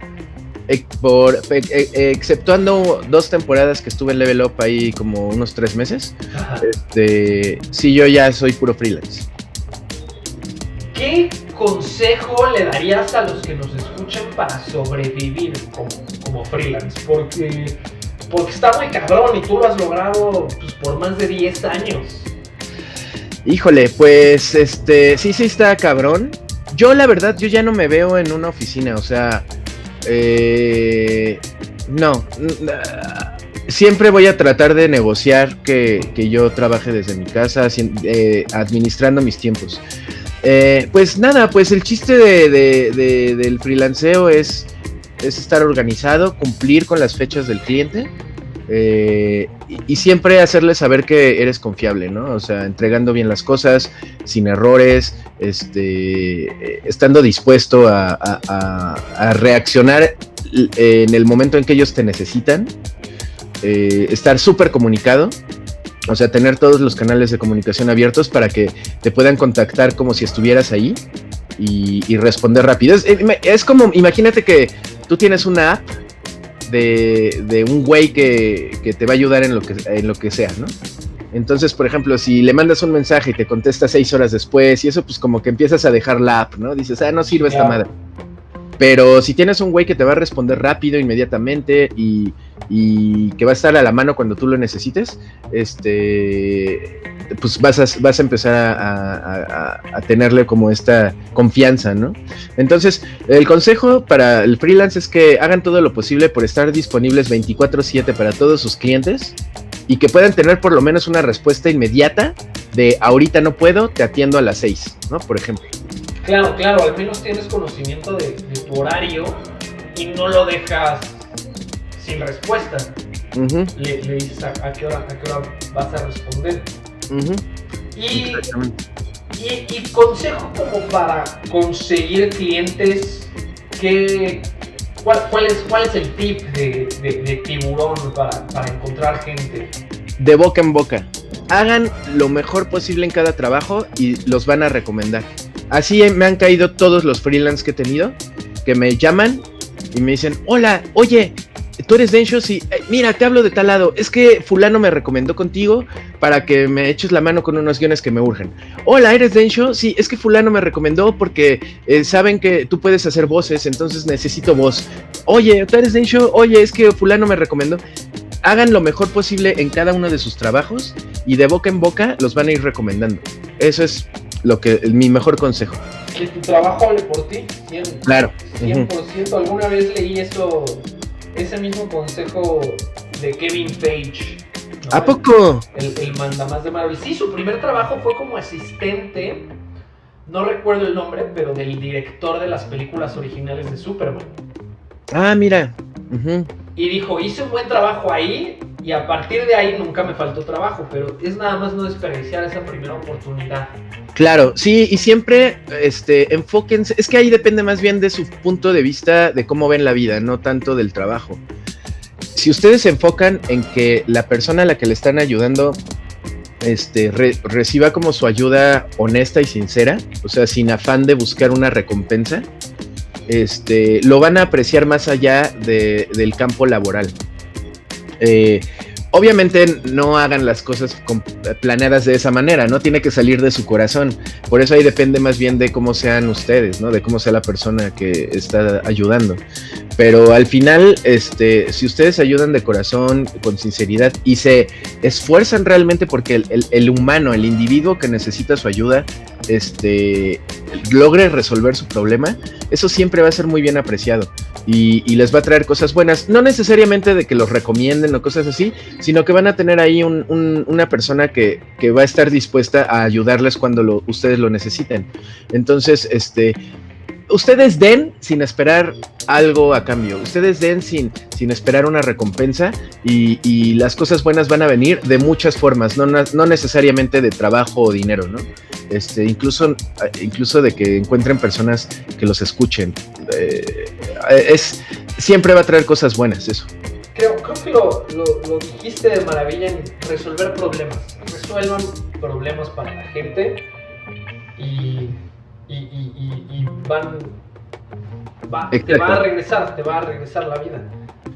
eh, por, eh, exceptuando dos temporadas que estuve en Level Up ahí como unos tres meses, este, sí, yo ya soy puro freelance. ¿Qué consejo le darías a los que nos escuchan para sobrevivir como, freelance? Porque, porque está muy cabrón y tú lo has logrado pues, por más de 10 años. Híjole, pues este, sí, sí está cabrón. Yo la verdad, yo ya no me veo en una oficina, o sea, eh, no. Siempre voy a tratar de negociar que, yo trabaje desde mi casa, eh, administrando mis tiempos. Eh, pues nada, pues el chiste de, del freelanceo es, es estar organizado, cumplir con las fechas del cliente eh, y, siempre hacerle saber que eres confiable, ¿no? O sea, entregando bien las cosas, sin errores, este, eh, estando dispuesto a, reaccionar en el momento en que ellos te necesitan, estar súper comunicado o sea, tener todos los canales de comunicación abiertos para que te puedan contactar como si estuvieras ahí y, responder rápido. Es, como, imagínate que tú tienes una app de, un güey que, te va a ayudar en lo que, en lo que sea, ¿no? Entonces, por ejemplo, si le mandas un mensaje y te contesta seis horas después y eso, pues como que empiezas a dejar la app, ¿no? Dices, ah, no sirve esta madre. Pero si tienes un güey que te va a responder rápido, inmediatamente y, que va a estar a la mano cuando tú lo necesites, este, pues vas a, vas a empezar a, tenerle como esta confianza, ¿no? Entonces, el consejo para el freelance es que hagan todo lo posible por estar disponibles 24/7 para todos sus clientes y que puedan tener por lo menos una respuesta inmediata de ahorita no puedo, te atiendo a las 6, ¿no? Por ejemplo. Claro, claro, al menos tienes conocimiento de, tu horario y no lo dejas sin respuesta. le, dices a, qué hora, vas a responder. y, y, consejo como para conseguir clientes, que, cuál, es, ¿cuál es el tip de, tiburón para, para encontrar gente? De boca en boca. Hagan lo mejor posible en cada trabajo y los van a recomendar. Así me han caído todos los freelance que he tenido, que me llaman y me dicen, hola, oye, tú eres Densho, sí, eh, mira, te hablo de tal lado, es que fulano me recomendó contigo para que me eches la mano con unos guiones que me urgen. Hola, ¿eres Densho? Sí, es que fulano me recomendó porque eh, saben que tú puedes hacer voces, entonces necesito voz. Oye, ¿tú eres Densho? Oye, es que fulano me recomendó. Hagan lo mejor posible en cada uno de sus trabajos y de boca en boca los van a ir recomendando. Eso es lo que mi mejor consejo. Que tu trabajo hable por ti. claro. 100%. Alguna vez leí eso, ese mismo consejo de Kevin Page. ¿A poco? El, el mandamás de Marvel. Sí, su primer trabajo fue como asistente, no recuerdo el nombre, pero del director de las películas originales de Superman. Ah, mira. Y dijo, hice un buen trabajo ahí y a partir de ahí nunca me faltó trabajo, pero es nada más no desperdiciar esa primera oportunidad. Claro, sí, y siempre este, enfóquense, es que ahí depende más bien de su punto de vista de cómo ven la vida, no tanto del trabajo. Si ustedes se enfocan en que la persona a la que le están ayudando este, reciba como su ayuda honesta y sincera, o sea, sin afán de buscar una recompensa, este, lo van a apreciar más allá del campo laboral. Eh, obviamente no hagan las cosas planeadas de esa manera, no tiene que salir de su corazón. Por eso ahí depende más bien de cómo sean ustedes, ¿no? De cómo sea la persona que está ayudando. Pero al final, este, si ustedes ayudan de corazón, con sinceridad y se esfuerzan realmente porque el, el humano, el individuo que necesita su ayuda, este, logre resolver su problema, eso siempre va a ser muy bien apreciado y, les va a traer cosas buenas. No necesariamente de que los recomienden o cosas así, sino que van a tener ahí una persona que, va a estar dispuesta a ayudarles cuando ustedes lo necesiten. Entonces, este, ustedes den sin esperar algo a cambio. Ustedes den sin, sin esperar una recompensa y, las cosas buenas van a venir de muchas formas, no, no necesariamente de trabajo o dinero, ¿no? Este, incluso, incluso de que encuentren personas que los escuchen. Eh, es, siempre va a traer cosas buenas eso. Creo, creo que lo, lo, dijiste de maravilla en resolver problemas. Resuelvan problemas para la gente y y, van, te va a regresar, te va a regresar la vida.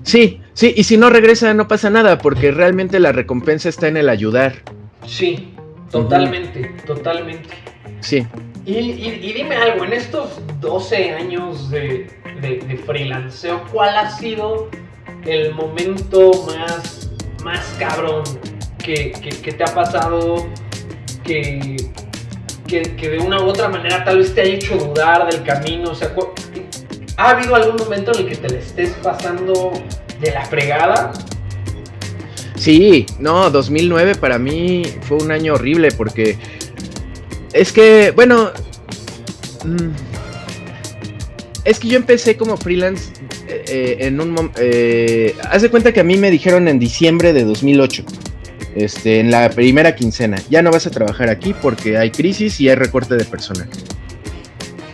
Sí, sí, y si no regresa no pasa nada, porque realmente la recompensa está en el ayudar. Sí, totalmente, totalmente. Sí. Y, dime algo, en estos 12 años de, de, freelanceo, ¿cuál ha sido el momento más, más cabrón que, que te ha pasado que, que, de una u otra manera tal vez te haya hecho dudar del camino? O sea, ¿ha habido algún momento en el que te le estés pasando de la fregada? Sí, no, 2009 para mí fue un año horrible porque es que, bueno, mm, es que yo empecé como freelance eh, en un... Eh, haz de cuenta que a mí me dijeron en diciembre de 2008 este, en la primera quincena. Ya no vas a trabajar aquí porque hay crisis y hay recorte de personal.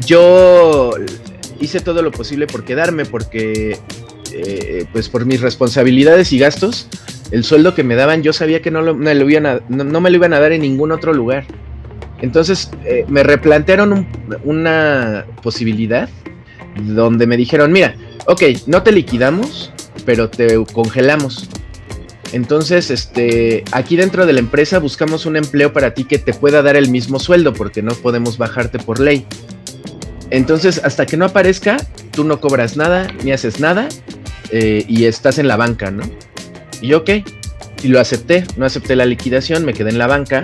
Yo hice todo lo posible por quedarme porque, eh, pues por mis responsabilidades y gastos, el sueldo que me daban yo sabía que no, me, lo iban a, no, me lo iban a dar en ningún otro lugar. Entonces eh, me replantearon una posibilidad donde me dijeron, mira, ok, no te liquidamos, pero te congelamos. Entonces, este, aquí dentro de la empresa buscamos un empleo para ti que te pueda dar el mismo sueldo, porque no podemos bajarte por ley. Entonces, hasta que no aparezca, tú no cobras nada, ni haces nada, eh, y estás en la banca, ¿no? Y yo, ok, y lo acepté, no acepté la liquidación, me quedé en la banca.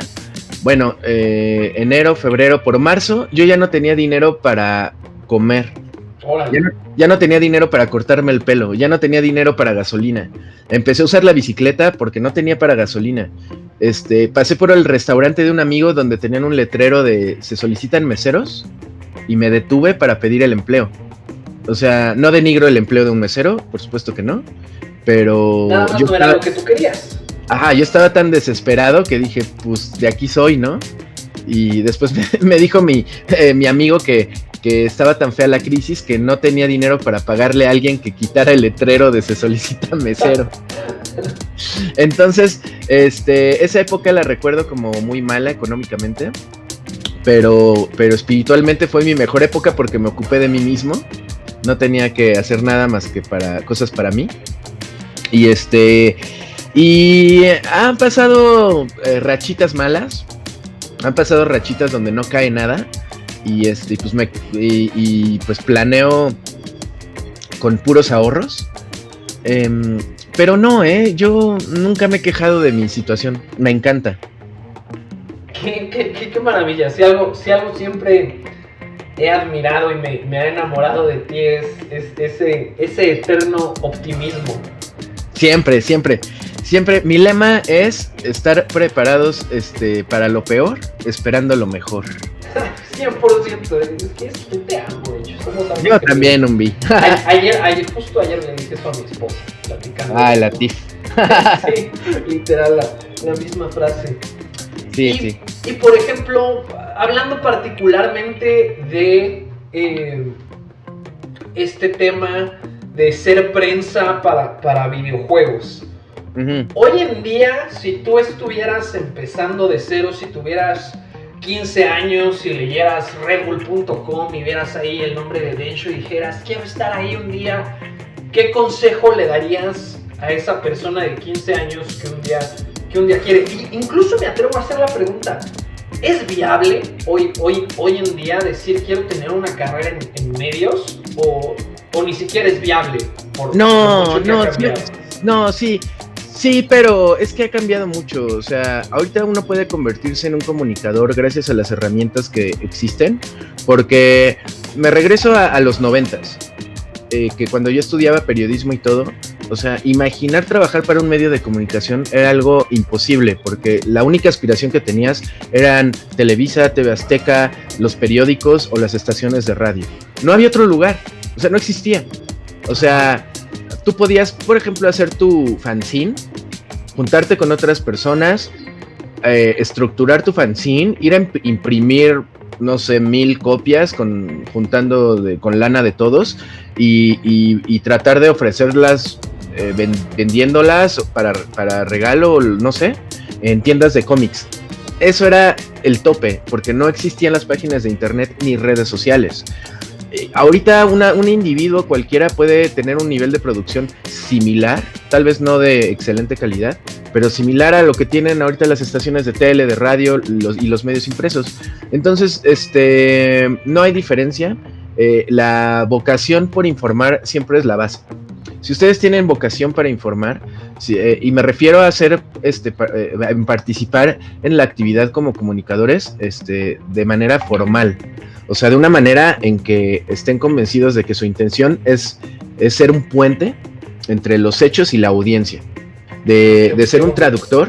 Bueno, eh, enero, febrero, por marzo, yo ya no tenía dinero para comer. Ya no, tenía dinero para cortarme el pelo, ya no tenía dinero para gasolina. Empecé a usar la bicicleta porque no tenía para gasolina. Este, pasé por el restaurante de un amigo donde tenían un letrero de se solicitan meseros y me detuve para pedir el empleo. O sea, no denigro el empleo de un mesero, por supuesto que no, pero yo no era lo que tú querías. Ajá, yo estaba tan desesperado que dije, pues de aquí soy, ¿no? Y después me, dijo mi, eh, mi amigo que que estaba tan fea la crisis que no tenía dinero para pagarle a alguien que quitara el letrero de se solicita mesero. Entonces, este, esa época la recuerdo como muy mala económicamente, pero, pero espiritualmente fue mi mejor época porque me ocupé de mí mismo. No tenía que hacer nada más que para cosas para mí. Y este, y han pasado eh, rachitas malas, han pasado rachitas donde no cae nada y este pues me y, pues planeo con puros ahorros em, pero no eh yo nunca me he quejado de mi situación me encanta Qué, qué, qué, maravilla. Si algo, si algo siempre he admirado y me, me ha enamorado de ti es, ese, ese eterno optimismo. Siempre, siempre. Siempre, mi lema es estar preparados este, para lo peor, esperando lo mejor. 100%, es que, es que te amo. Yo también, un vi. ayer, ayer, justo ayer le dije eso a mi esposa, platicando. Ah, la TIF. sí, literal, la, la misma frase. Sí, sí. Y por ejemplo, hablando particularmente de eh, este tema de ser prensa para, para videojuegos. Hoy en día, si tú estuvieras empezando de cero, si tuvieras 15 años y leyeras redbull.com y vieras ahí el nombre de Densho y dijeras, quiero estar ahí un día, ¿qué consejo le darías a esa persona de 15 años que un día, que un día quiere? incluso me atrevo a hacer la pregunta, ¿es viable hoy, hoy, hoy en día decir quiero tener una carrera en, medios o, o, ni siquiera es viable? Por, no, no, no, sí. Sí, pero es que ha cambiado mucho. O sea, ahorita uno puede convertirse en un comunicador gracias a las herramientas que existen. Porque me regreso a, los noventas. Eh, que cuando yo estudiaba periodismo y todo, o sea, imaginar trabajar para un medio de comunicación era algo imposible, porque la única aspiración que tenías eran Televisa, TV Azteca, los periódicos o las estaciones de radio. No había otro lugar, o sea, no existía. O sea, tú podías, por ejemplo, hacer tu fanzine, juntarte con otras personas, eh, estructurar tu fanzine, ir a imprimir, no sé, mil copias con, juntando con lana de todos y, tratar de ofrecerlas eh, vendiéndolas para, para regalo, no sé, en tiendas de cómics. Eso era el tope, porque no existían las páginas de internet ni redes sociales. Eh, ahorita un individuo cualquiera puede tener un nivel de producción similar, tal vez no de excelente calidad, pero similar a lo que tienen ahorita las estaciones de tele, de radio y los medios impresos. Entonces, este, no hay diferencia. Eh, la vocación por informar siempre es la base. Si ustedes tienen vocación para informar, eh, y me refiero a hacer, este, participar en la actividad como comunicadores, este, de manera formal, o sea, de una manera en que estén convencidos de que su intención es, ser un puente entre los hechos y la audiencia. De, ser un traductor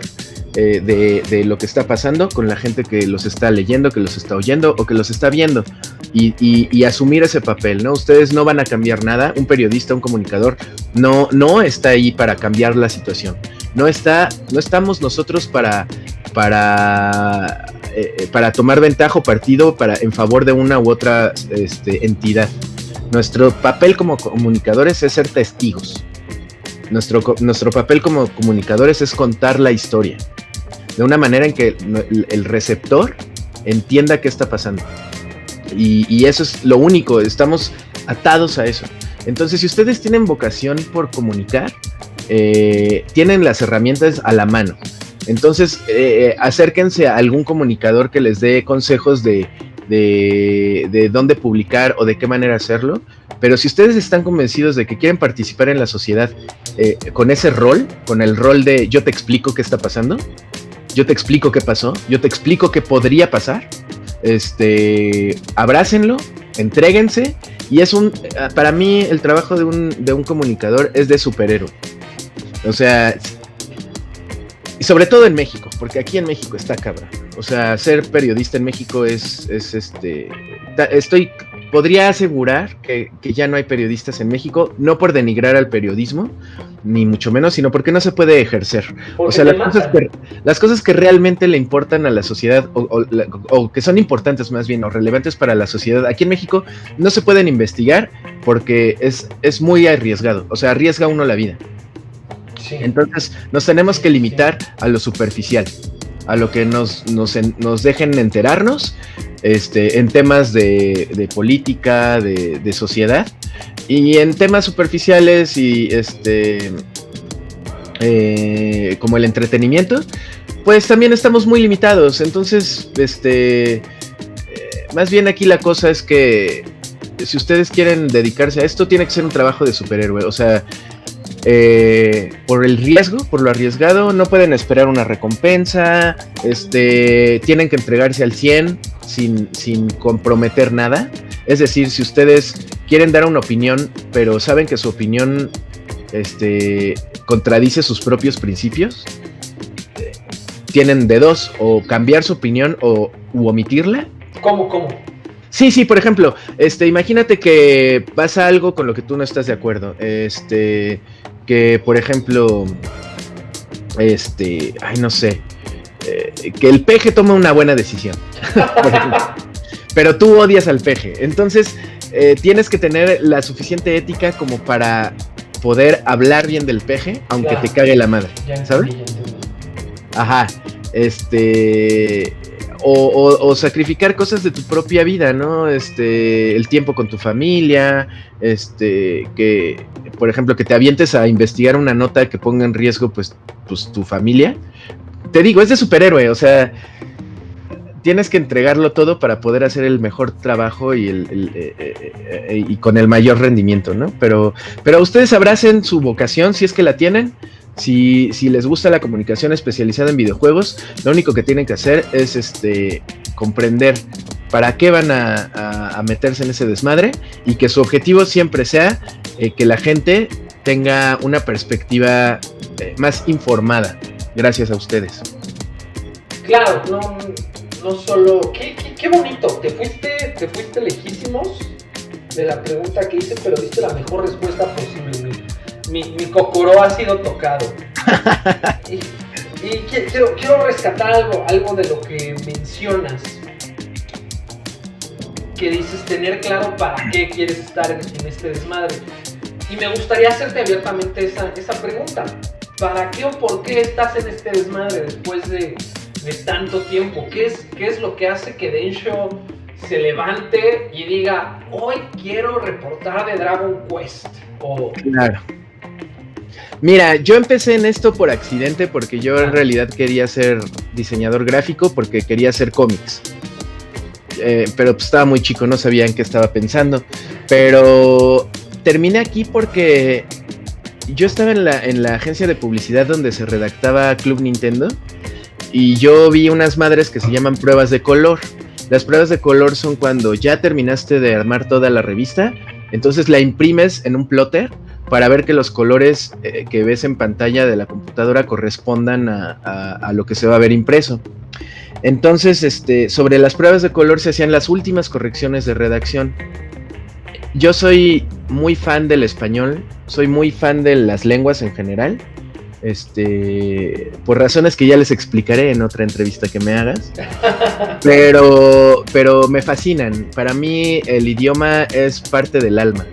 eh, de, lo que está pasando con la gente que los está leyendo, que los está oyendo o que los está viendo. Y, asumir ese papel, ¿no? Ustedes no van a cambiar nada. Un periodista, un comunicador, no, no está ahí para cambiar la situación. No está, no estamos nosotros para, para eh, eh, para tomar ventaja o partido para, en favor de una u otra este, entidad. Nuestro papel como comunicadores es ser testigos. Nuestro, nuestro papel como comunicadores es contar la historia de una manera en que el, receptor entienda qué está pasando. Y, eso es lo único, estamos atados a eso. Entonces, si ustedes tienen vocación por comunicar, eh, tienen las herramientas a la mano. Entonces, eh, acérquense a algún comunicador que les dé consejos de, de, dónde publicar o de qué manera hacerlo. Pero si ustedes están convencidos de que quieren participar en la sociedad eh, con ese rol, con el rol de yo te explico qué está pasando, yo te explico qué pasó, yo te explico qué podría pasar, este, abrácenlo, entréguense y es un, para mí el trabajo de un, de un comunicador es de superhéroe. O sea, y sobre todo en México, porque aquí en México está cabrón. O sea, ser periodista en México es, es este. Estoy. Podría asegurar que, ya no hay periodistas en México, no por denigrar al periodismo, ni mucho menos, sino porque no se puede ejercer. o sea, las cosas, que, las cosas, que, realmente le importan a la sociedad, o, o, que son importantes más bien, o relevantes para la sociedad, aquí en México no se pueden investigar porque es, es muy arriesgado. O sea, arriesga uno la vida. Entonces nos tenemos que limitar a lo superficial, a lo que nos, nos, dejen enterarnos este, en temas de, política, de, sociedad, y en temas superficiales y este, eh, como el entretenimiento, pues también estamos muy limitados. Entonces, este, eh, más bien aquí la cosa es que si ustedes quieren dedicarse a esto, tiene que ser un trabajo de superhéroe. O sea, eh, por el riesgo, por lo arriesgado, no pueden esperar una recompensa, este, tienen que entregarse al 100 sin, sin comprometer nada. Es decir, si ustedes quieren dar una opinión, pero saben que su opinión este, contradice sus propios principios, tienen de dos, o cambiar su opinión o omitirla. ¿Cómo, cómo? Sí, sí, por ejemplo, este, imagínate que pasa algo con lo que tú no estás de acuerdo. Este, que por ejemplo, este, ay, no sé, eh, que el peje toma una buena decisión. pero tú odias al peje. Entonces, eh, tienes que tener la suficiente ética como para poder hablar bien del peje, aunque te cague la madre. ¿Sabes? Ajá. Este o, sacrificar cosas de tu propia vida, ¿no? Este, el tiempo con tu familia, este, que, por ejemplo, que te avientes a investigar una nota que ponga en riesgo, pues, pues tu familia. Te digo, es de superhéroe, o sea, tienes que entregarlo todo para poder hacer el mejor trabajo y, el, eh, eh, eh, y con el mayor rendimiento, ¿no? Pero, pero ustedes abracen su vocación si es que la tienen si, les gusta la comunicación especializada en videojuegos, lo único que tienen que hacer es este, comprender para qué van a, meterse en ese desmadre y que su objetivo siempre sea eh, que la gente tenga una perspectiva eh, más informada, gracias a ustedes. Claro, no, no solo... Qué, qué, bonito, te fuiste, te fuiste lejísimos de la pregunta que hice, pero diste la mejor respuesta posible mi, mi cocoró ha sido tocado. y, quiero, quiero, rescatar algo, algo de lo que mencionas. Que dices tener claro para qué quieres estar en, este desmadre. Y me gustaría hacerte abiertamente esa, esa, pregunta. ¿Para qué o por qué estás en este desmadre después de, de tanto tiempo? ¿Qué es, ¿Qué es lo que hace que Densho se levante y diga, hoy quiero reportar de Dragon Quest? O, claro. Mira, yo empecé en esto por accidente porque yo en realidad quería ser diseñador gráfico porque quería hacer cómics. Eh, pero pues, estaba muy chico, no sabía en qué estaba pensando. Pero terminé aquí porque yo estaba en la, en la agencia de publicidad donde se redactaba Club Nintendo y yo vi unas madres que se llaman pruebas de color. Las pruebas de color son cuando ya terminaste de armar toda la revista, entonces la imprimes en un plotter para ver que los colores eh, que ves en pantalla de la computadora correspondan a, lo que se va a ver impreso. Entonces, este, sobre las pruebas de color se hacían las últimas correcciones de redacción. Yo soy muy fan del español, soy muy fan de las lenguas en general. Este, por razones que ya les explicaré en otra entrevista que me hagas. Pero, pero me fascinan. Para mí el idioma es parte del alma.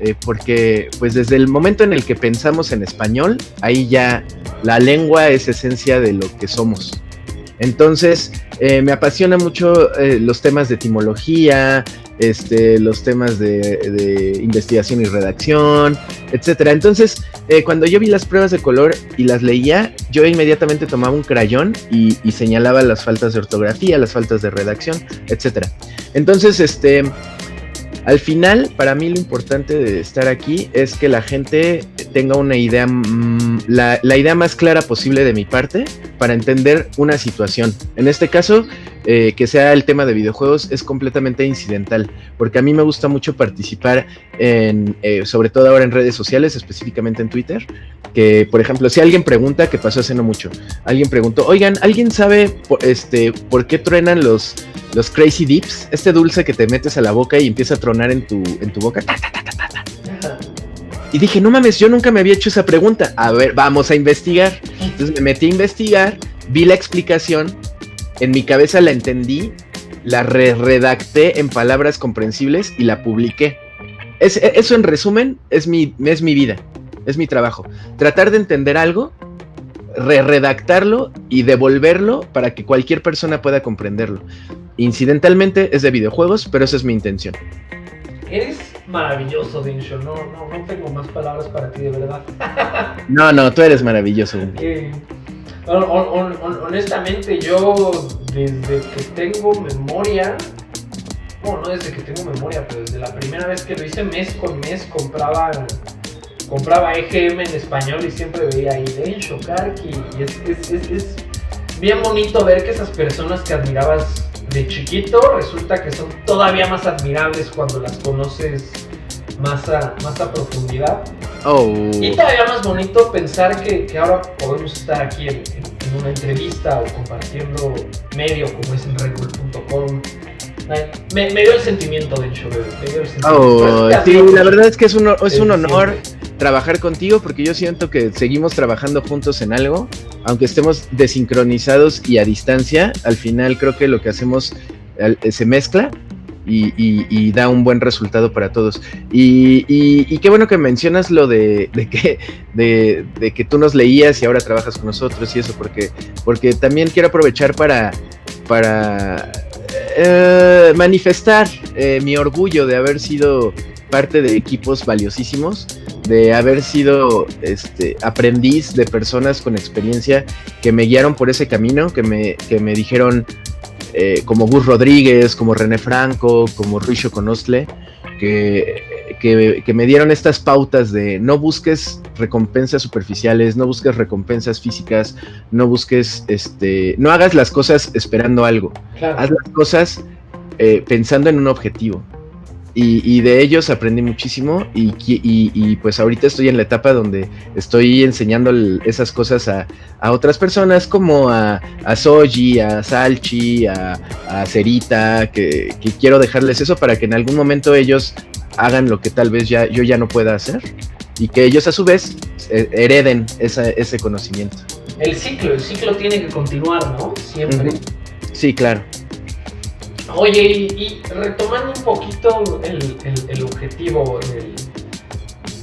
Eh, porque pues desde el momento en el que pensamos en español, ahí ya la lengua es esencia de lo que somos. Entonces, eh, me apasiona mucho eh, los temas de etimología, este, los temas de, investigación y redacción, etcétera. Entonces, cuando yo vi las pruebas de color y las leía, yo inmediatamente tomaba un crayón y, y señalaba las faltas de ortografía, las faltas de redacción, etcétera. Entonces, este, al final, para mí lo importante de estar aquí es que la gente tenga una idea, mm, la, idea más clara posible de mi parte para entender una situación. En este caso, eh, que sea el tema de videojuegos es completamente incidental, porque a mí me gusta mucho participar en, eh, sobre todo ahora en redes sociales, específicamente en Twitter, que por ejemplo, si alguien pregunta, que pasó hace no mucho, alguien preguntó, oigan, ¿alguien sabe este, por qué truenan los los Crazy Dips, este dulce que te metes a la boca y empieza a tronar en tu, en tu boca. Y dije, no mames, yo nunca me había hecho esa pregunta. A ver, vamos a investigar. Entonces me metí a investigar, vi la explicación, en mi cabeza la entendí, la redacté en palabras comprensibles y la publiqué. Es, eso en resumen es mi, es mi vida, es mi trabajo. Tratar de entender algo re-redactarlo y devolverlo para que cualquier persona pueda comprenderlo. Incidentalmente es de videojuegos, pero esa es mi intención. Eres maravilloso, Dinsho. No, no, no tengo más palabras para ti, de verdad. no, no, tú eres maravilloso. honestamente, yo desde que tengo memoria, bueno, no desde que tengo memoria, pero desde la primera vez que lo hice mes con mes compraba compraba EGM en español y siempre veía ahí Densho, Karki. Y es, es, es, bien bonito ver que esas personas que admirabas de chiquito resulta que son todavía más admirables cuando las conoces más a, más a profundidad. Oh. Y todavía más bonito pensar que, que ahora podemos estar aquí en, una entrevista o compartiendo medio como es en redbull.com. Me, me, dio el sentimiento de hecho, me dio el sentimiento. Oh, sí, la verdad es que es un, es un honor trabajar contigo porque yo siento que seguimos trabajando juntos en algo, aunque estemos desincronizados y a distancia, al final creo que lo que hacemos se mezcla y, da un buen resultado para todos. Y, qué bueno que mencionas lo de, que, de, que tú nos leías y ahora trabajas con nosotros y eso, porque, porque también quiero aprovechar para, para eh, manifestar eh, mi orgullo de haber sido parte de equipos valiosísimos, de haber sido este, aprendiz de personas con experiencia que me guiaron por ese camino, que me, que me dijeron, eh, como Gus Rodríguez, como René Franco, como Richo Conostle, que, que, me dieron estas pautas de no busques recompensas superficiales, no busques recompensas físicas, no busques, este, no hagas las cosas esperando algo, haz las cosas eh, pensando en un objetivo. Y, de ellos aprendí muchísimo y, pues ahorita estoy en la etapa donde estoy enseñando esas cosas a, otras personas como a, a Soji, a Salchi, a, Cerita, que, quiero dejarles eso para que en algún momento ellos hagan lo que tal vez ya, yo ya no pueda hacer y que ellos a su vez eh, hereden ese conocimiento. El ciclo, el ciclo tiene que continuar, ¿no? Siempre. Sí, claro. Oye, y, retomando un poquito el, objetivo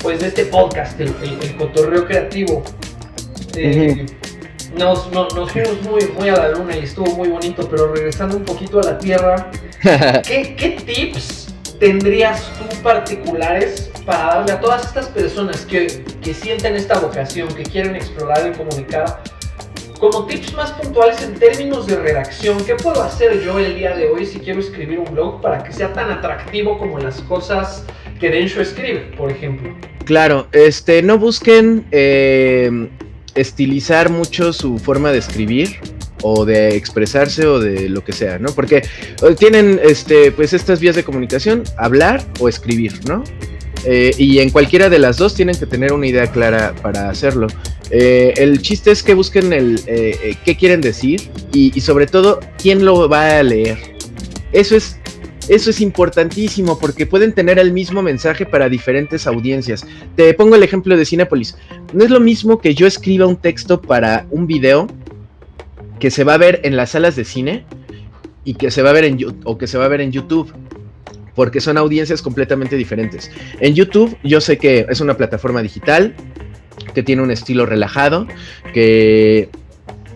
pues de este podcast, el, cotorreo creativo, eh, nos, fuimos muy, muy a la luna y estuvo muy bonito, pero regresando un poquito a la tierra, ¿qué, tips tendrías tú particulares para darle a todas estas personas que, que sienten esta vocación, que quieren explorar y comunicar? Como tips más puntuales en términos de redacción, ¿qué puedo hacer yo el día de hoy si quiero escribir un blog para que sea tan atractivo como las cosas que Densho escribe, por ejemplo? Claro, este, no busquen eh, estilizar mucho su forma de escribir o de expresarse o de lo que sea, ¿no? Porque eh, tienen este, pues estas vías de comunicación, hablar o escribir, ¿no? Eh, y en cualquiera de las dos tienen que tener una idea clara para hacerlo. Eh, el chiste es que busquen el eh, qué quieren decir y, sobre todo quién lo va a leer. Eso es, eso es importantísimo porque pueden tener el mismo mensaje para diferentes audiencias. Te pongo el ejemplo de Cinepolis. No es lo mismo que yo escriba un texto para un video que se va a ver en las salas de cine y que se va a ver en o que se va a ver en YouTube porque son audiencias completamente diferentes. En YouTube yo sé que es una plataforma digital, que tiene un estilo relajado, que,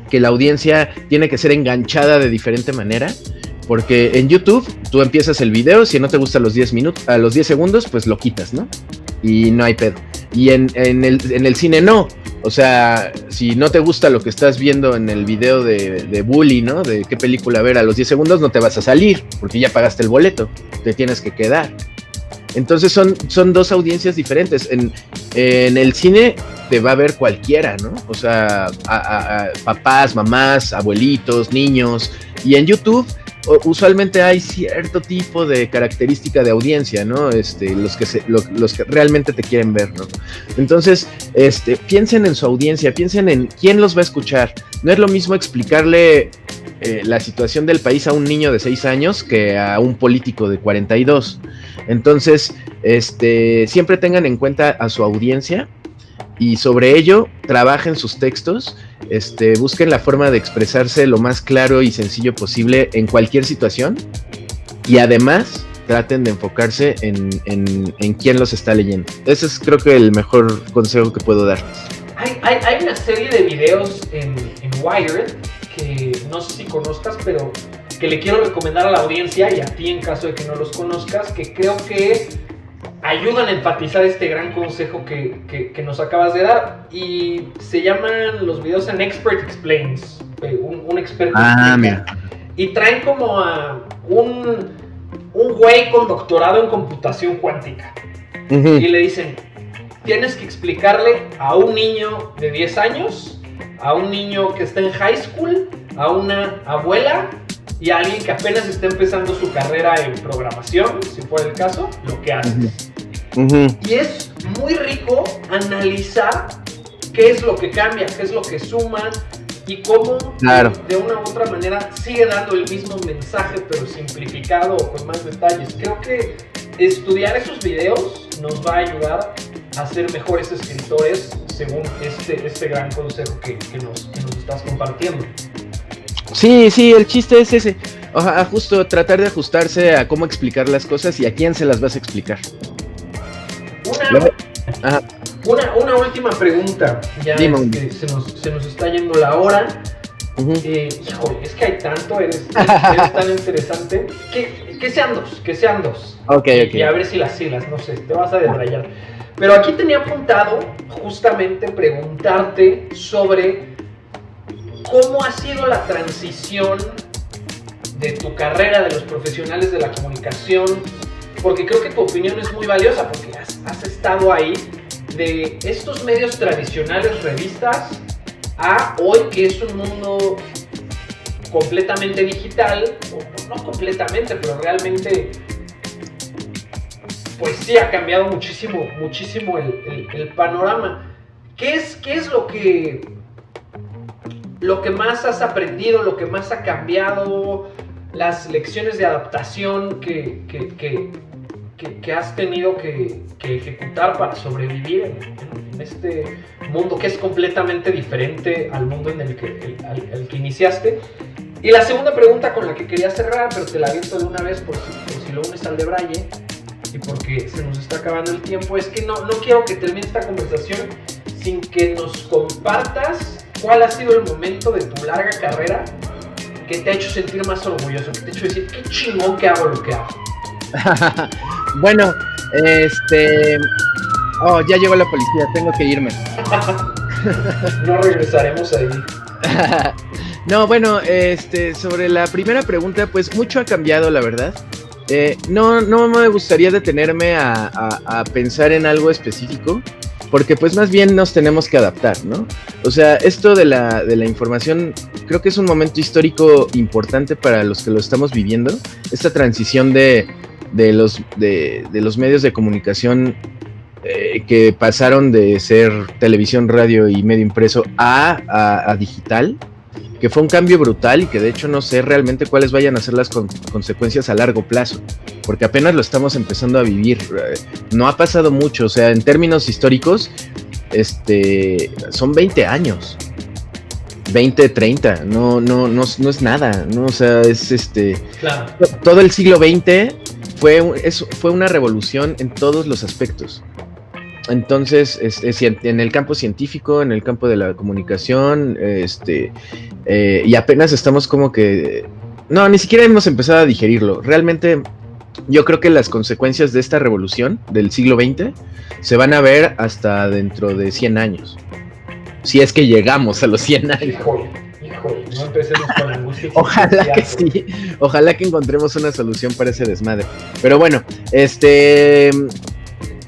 que la audiencia tiene que ser enganchada de diferente manera. Porque en YouTube tú empiezas el video, si no te gusta los 10 minutos, a los 10 segundos, pues lo quitas, ¿no? Y no hay pedo. Y en, en, el, en el cine no. O sea, si no te gusta lo que estás viendo en el video de, de Bully, ¿no? De qué película ver a los 10 segundos, no te vas a salir, porque ya pagaste el boleto, te tienes que quedar. Entonces son, son dos audiencias diferentes. En, en el cine te va a ver cualquiera, ¿no? O sea, a, papás, mamás, abuelitos, niños. Y en YouTube usualmente hay cierto tipo de característica de audiencia, ¿no? Este, los que los que realmente te quieren ver, ¿no? Entonces, este, piensen en su audiencia, piensen en quién los va a escuchar. No es lo mismo explicarle eh, la situación del país a un niño de 6 años que a un político de 42. Entonces, este, siempre tengan en cuenta a su audiencia y sobre ello trabajen sus textos, este, busquen la forma de expresarse lo más claro y sencillo posible en cualquier situación y además traten de enfocarse en, en, quién los está leyendo. Ese es creo que el mejor consejo que puedo darles. Hay, una serie de videos en Wired que no sé si conozcas, pero que le quiero recomendar a la audiencia y a ti en caso de que no los conozcas, que creo que ayudan a enfatizar este gran consejo que, que, nos acabas de dar. Y se llaman los videos en Expert Explains. Eh, un, experto. Ah, y traen como a un, un güey con doctorado en computación cuántica. Y le dicen, tienes que explicarle a un niño de 10 años, a un niño que está en high school, a una abuela y a alguien que apenas está empezando su carrera en programación, si fuera el caso, lo que haces. Y es muy rico analizar qué es lo que cambia, qué es lo que suma y cómo de una u otra manera sigue dando el mismo mensaje pero simplificado o con más detalles. Creo que estudiar esos videos nos va a ayudar a ser mejores escritores según este, este gran consejo que, nos, estás compartiendo. Sí, sí, el chiste es ese. O sea, justo tratar de ajustarse a cómo explicar las cosas y a quién se las vas a explicar. Una, una, última pregunta. Ya se, nos, se, nos, está yendo la hora. Eh, híjole, es que hay tanto, eres, tan interesante. Que, que, sean dos, que sean dos. Ok, y, a ver si las silas, no sé, te vas a desrayar. Pero aquí tenía apuntado justamente preguntarte sobre cómo ha sido la transición de tu carrera de los profesionales de la comunicación, porque creo que tu opinión es muy valiosa, porque has, has estado ahí de estos medios tradicionales, revistas, a hoy que es un mundo completamente digital, o no completamente, pero realmente pues sí ha cambiado muchísimo, muchísimo el, panorama. ¿Qué es, ¿Qué es lo que lo que más has aprendido, lo que más ha cambiado, las lecciones de adaptación que, que, has tenido que, ejecutar para sobrevivir en, este mundo que es completamente diferente al mundo en el que, el, que iniciaste? Y la segunda pregunta con la que quería cerrar, pero te la aviento de una vez por por si lo unes al de Braille, y porque se nos está acabando el tiempo, es que no, no quiero que termine esta conversación sin que nos compartas cuál ha sido el momento de tu larga carrera que te ha hecho sentir más orgulloso, que te ha hecho decir, qué chingón que hago lo que hago. bueno, este... Oh, ya llegó la policía, tengo que irme. no regresaremos ahí. no, bueno, este, sobre la primera pregunta, pues mucho ha cambiado, la verdad. Eh, no, no me gustaría detenerme a, pensar en algo específico, porque pues más bien nos tenemos que adaptar, ¿no? O sea, esto de la, de la información creo que es un momento histórico importante para los que lo estamos viviendo, esta transición de, de, los, de, los medios de comunicación eh, que pasaron de ser televisión, radio y medio impreso a, a digital que fue un cambio brutal y que de hecho no sé realmente cuáles vayan a ser las consecuencias a largo plazo, porque apenas lo estamos empezando a vivir. Eh, no ha pasado mucho, o sea, en términos históricos, este, son 20 años. 20, 30, no, no, no, no es nada, ¿no? O sea, es este. Todo el siglo XX fue, fue una revolución en todos los aspectos. Entonces, en el campo científico, en el campo de la comunicación, este, eh, y apenas estamos como que... No, ni siquiera hemos empezado a digerirlo. Realmente yo creo que las consecuencias de esta revolución del siglo XX se van a ver hasta dentro de 100 años. Si es que llegamos a los 100 años. no empecemos con. Ojalá que sí. Ojalá que encontremos una solución para ese desmadre. Pero bueno, este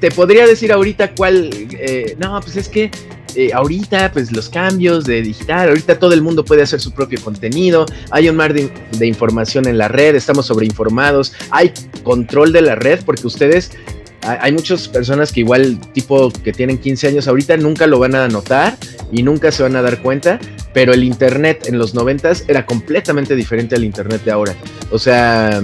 te podría decir ahorita cuál. Eh, no, pues es que eh, ahorita, pues los cambios de digital, ahorita todo el mundo puede hacer su propio contenido, hay un mar de, información en la red, estamos sobreinformados, hay control de la red, porque ustedes. Hay muchas personas que igual, tipo que tienen 15 años ahorita, nunca lo van a notar y nunca se van a dar cuenta, pero el Internet en los 90 era completamente diferente al Internet de ahora. O sea,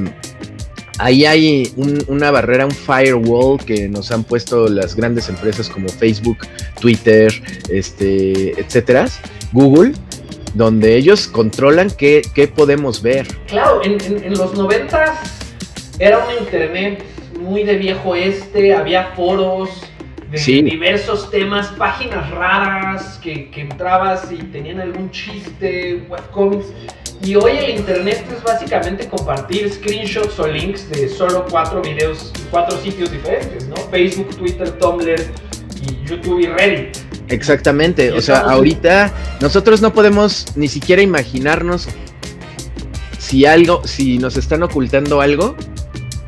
ahí hay una barrera, un firewall que nos han puesto las grandes empresas como Facebook, Twitter, este, etcétera, Google, donde ellos controlan qué, podemos ver. Claro, en, los noventas era un internet muy de viejo este, había foros de diversos temas, páginas raras que, que entrabas y tenían algún chiste, webcomics y hoy el internet es básicamente compartir screenshots o links de solo cuatro videos, cuatro sitios diferentes, ¿no? Facebook, Twitter, Tumblr y YouTube y Reddit. Exactamente, o sea, ahorita nosotros no podemos ni siquiera imaginarnos si algo, si nos están ocultando algo,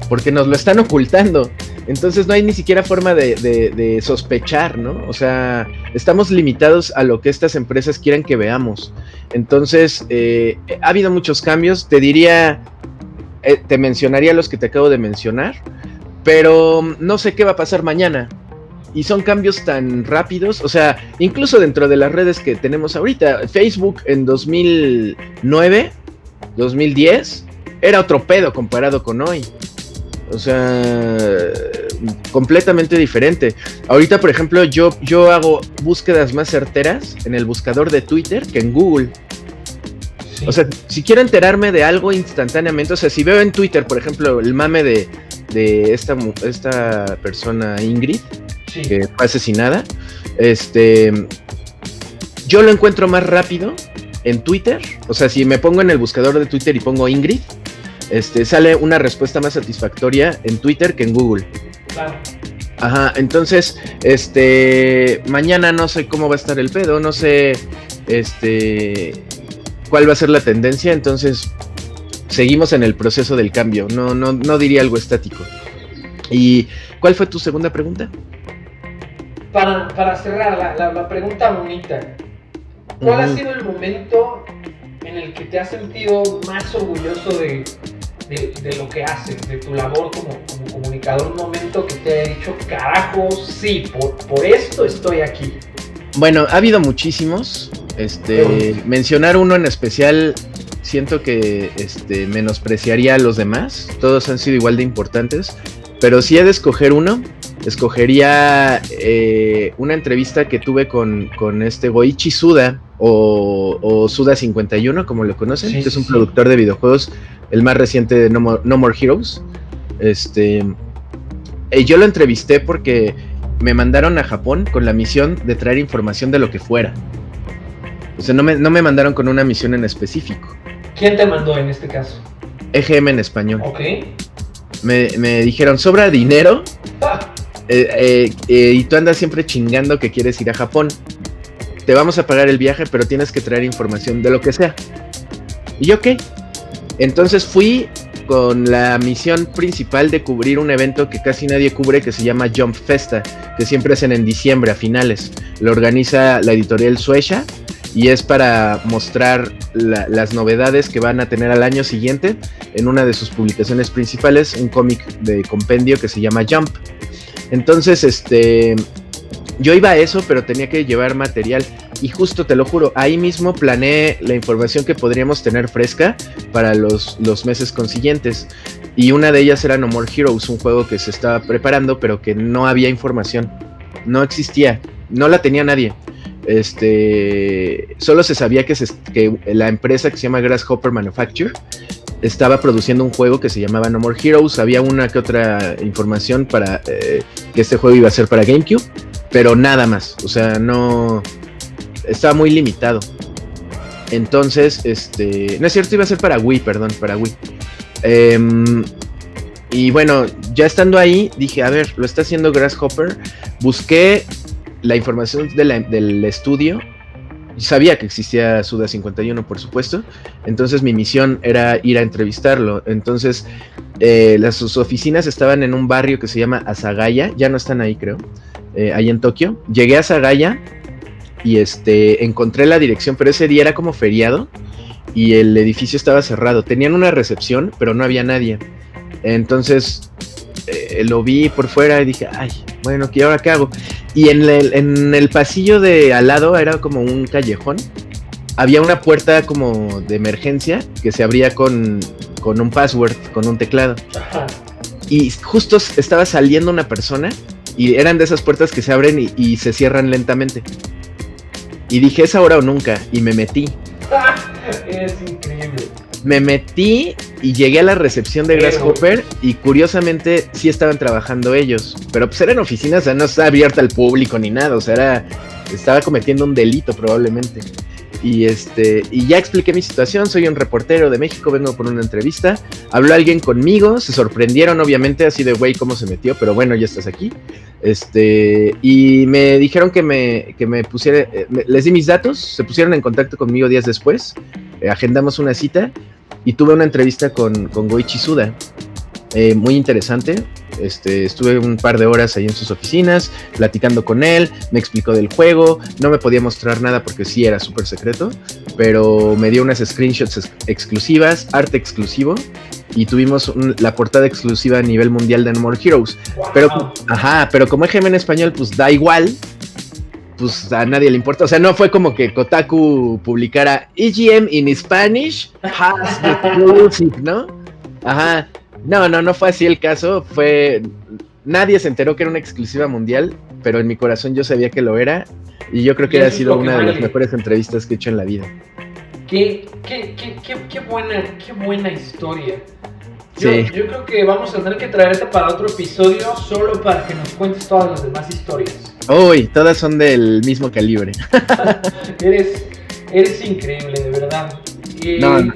porque nos lo están ocultando. Entonces no hay ni siquiera forma de, sospechar, ¿no? O sea, estamos limitados a lo que estas empresas quieren que veamos. Entonces, eh, ha habido muchos cambios. Te diría, eh, te mencionaría los que te acabo de mencionar, pero no sé qué va a pasar mañana. Y son cambios tan rápidos, o sea, incluso dentro de las redes que tenemos ahorita, Facebook en 2009, 2010, era otro pedo comparado con hoy. O sea, completamente diferente. Ahorita, por ejemplo, yo, yo hago búsquedas más certeras en el buscador de Twitter que en Google. O sea, si quiero enterarme de algo instantáneamente, o sea, si veo en Twitter, por ejemplo, el mame de, de esta, esta persona Ingrid, que fue asesinada, este, yo lo encuentro más rápido en Twitter. O sea, si me pongo en el buscador de Twitter y pongo Ingrid, este, sale una respuesta más satisfactoria en Twitter que en Google. Claro. Ajá, entonces, este, mañana no sé cómo va a estar el pedo, no sé, este, cuál va a ser la tendencia, entonces seguimos en el proceso del cambio, no, no, no diría algo estático. ¿Y cuál fue tu segunda pregunta? Para, cerrar, la, pregunta bonita, ¿cuál ha sido el momento en el que te has sentido más orgulloso de, de, lo que haces, de tu labor como, comunicador, un momento que te haya dicho, carajo, sí, por, por esto estoy aquí. Bueno, ha habido muchísimos. Este, mencionar uno en especial, siento que este, menospreciaría a los demás. Todos han sido igual de importantes. Pero si he de escoger uno, escogería eh, una entrevista que tuve con, con este Goichi Suda o, Suda51, como lo conocen, que es un productor de videojuegos el más reciente de No More, Heroes. Este, y yo lo entrevisté porque me mandaron a Japón con la misión de traer información de lo que fuera. O sea, no me, no me mandaron con una misión en específico. ¿Quién te mandó en este caso? EGM en español. Ok. Me, me dijeron, sobra dinero. Eh, eh, eh, y tú andas siempre chingando que quieres ir a Japón. Te vamos a pagar el viaje, pero tienes que traer información de lo que sea. Y yo, ¿qué? Entonces fui con la misión principal de cubrir un evento que casi nadie cubre que se llama Jump Festa, que siempre hacen en diciembre a finales. Lo organiza la editorial Suecia y es para mostrar las novedades que van a tener al año siguiente en una de sus publicaciones principales, un cómic de compendio que se llama Jump. Entonces, este, yo iba a eso, pero tenía que llevar material. Y justo te lo juro, ahí mismo planeé la información que podríamos tener fresca para los, los meses consiguientes. Y una de ellas era No More Heroes, un juego que se estaba preparando, pero que no había información. No existía, no la tenía nadie. Este, solo se sabía que, que la empresa que se llama Grasshopper Manufacture estaba produciendo un juego que se llamaba No More Heroes. Había una que otra información para eh, que este juego iba a ser para GameCube, pero nada más. O sea, no estaba muy limitado. Entonces, este, no es cierto, iba a ser para Wii, perdón, para Wii. Em, y bueno, ya estando ahí, dije, a ver, lo está haciendo Grasshopper. Busqué la información del estudio sabía que existía Suda 51, por supuesto. Entonces mi misión era ir a entrevistarlo. Entonces eh, las, sus oficinas estaban en un barrio que se llama Asagaya. Ya no están ahí, creo. Eh, ahí en Tokio. Llegué a Asagaya y este, encontré la dirección, pero ese día era como feriado y el edificio estaba cerrado. Tenían una recepción, pero no había nadie. Entonces eh, lo vi por fuera y dije, ay, bueno, ¿qué ahora qué hago? Y en el, en el pasillo de al lado era como un callejón. Había una puerta como de emergencia que se abría con, con un password, con un teclado. Y justo estaba saliendo una persona y eran de esas puertas que se abren y, y se cierran lentamente. Y dije, es ahora o nunca. Y me metí. es me metí y llegué a la recepción de Grasshopper y curiosamente sí estaban trabajando ellos, pero pues eran oficinas, o sea, no estaba abierta al público ni nada, o sea, era, estaba cometiendo un delito probablemente. Y este, y ya expliqué mi situación, soy un reportero de México, vengo por una entrevista. Habló alguien conmigo, se sorprendieron obviamente, así de güey, cómo se metió, pero bueno, ya estás aquí. Este, y me dijeron que me, que me pusiera, eh, les di mis datos, se pusieron en contacto conmigo días después, eh, agendamos una cita y tuve una entrevista con, con Goichi Suda, eh, muy interesante. Este, estuve un par de horas ahí en sus oficinas, platicando con él, me explicó del juego, no me podía mostrar nada porque sí era súper secreto, pero me dio unas screenshots exclusivas, arte exclusivo, y tuvimos la portada exclusiva a nivel mundial de No More Heroes. Pero, ajá, pero como EGM en español, pues da igual, pues a nadie le importa. O sea, no fue como que Kotaku publicara EGM in Spanish has the exclusive, ¿no? Ajá. No, no, no fue así el caso. Fue. Nadie se enteró que era una exclusiva mundial, pero en mi corazón yo sabía que lo era. Y yo creo que ha sido una de las mejores entrevistas que he hecho en la vida. Qué, qué, qué, qué, buena, qué buena historia. Yo, yo, creo que vamos a tener que traerte para otro episodio solo para que nos cuentes todas las demás historias. Uy, todas son del mismo calibre. eres, eres increíble, de verdad. no,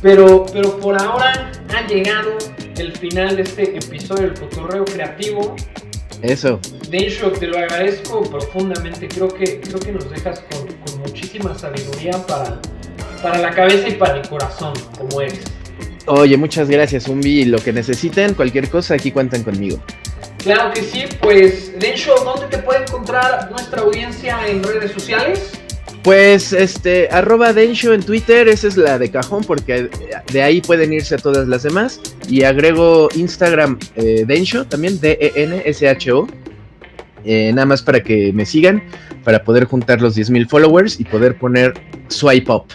Pero, pero por ahora ha llegado el final de este episodio del Cotorreo Creativo. Eso. De hecho, te lo agradezco profundamente. Creo que, creo que nos dejas con, con muchísima sabiduría para, para la cabeza y para el corazón, como eres. Oye, muchas gracias, Umbi. Lo que necesiten, cualquier cosa, aquí cuentan conmigo. Claro que sí, pues Densho, ¿dónde te puede encontrar nuestra audiencia en redes sociales? Pues este, arroba Densho en Twitter, esa es la de cajón, porque de ahí pueden irse a todas las demás. Y agrego Instagram eh, Densho también, D-E-N-S-H-O. Eh, nada más para que me sigan, para poder juntar los 10.000 followers y poder poner swipe up.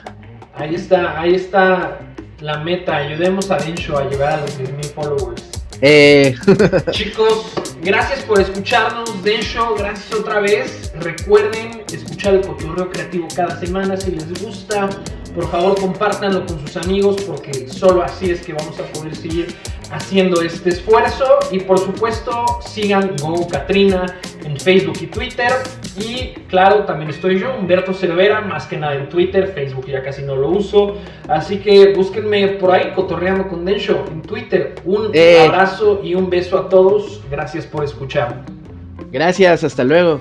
Ahí está, ahí está la meta. Ayudemos a Densho a llegar a los 10.000 followers. Eh. Chicos, gracias por escucharnos. Den Show, gracias otra vez. Recuerden escuchar el cotorreo creativo cada semana si les gusta. Por favor, compártanlo con sus amigos porque solo así es que vamos a poder seguir haciendo este esfuerzo. Y por supuesto, sigan Go Katrina en Facebook y Twitter. Y claro, también estoy yo, Humberto Cervera, más que nada en Twitter, Facebook ya casi no lo uso. Así que búsquenme por ahí, cotorreando con Densho en Twitter. Un eh. abrazo y un beso a todos. Gracias por escuchar. Gracias, hasta luego.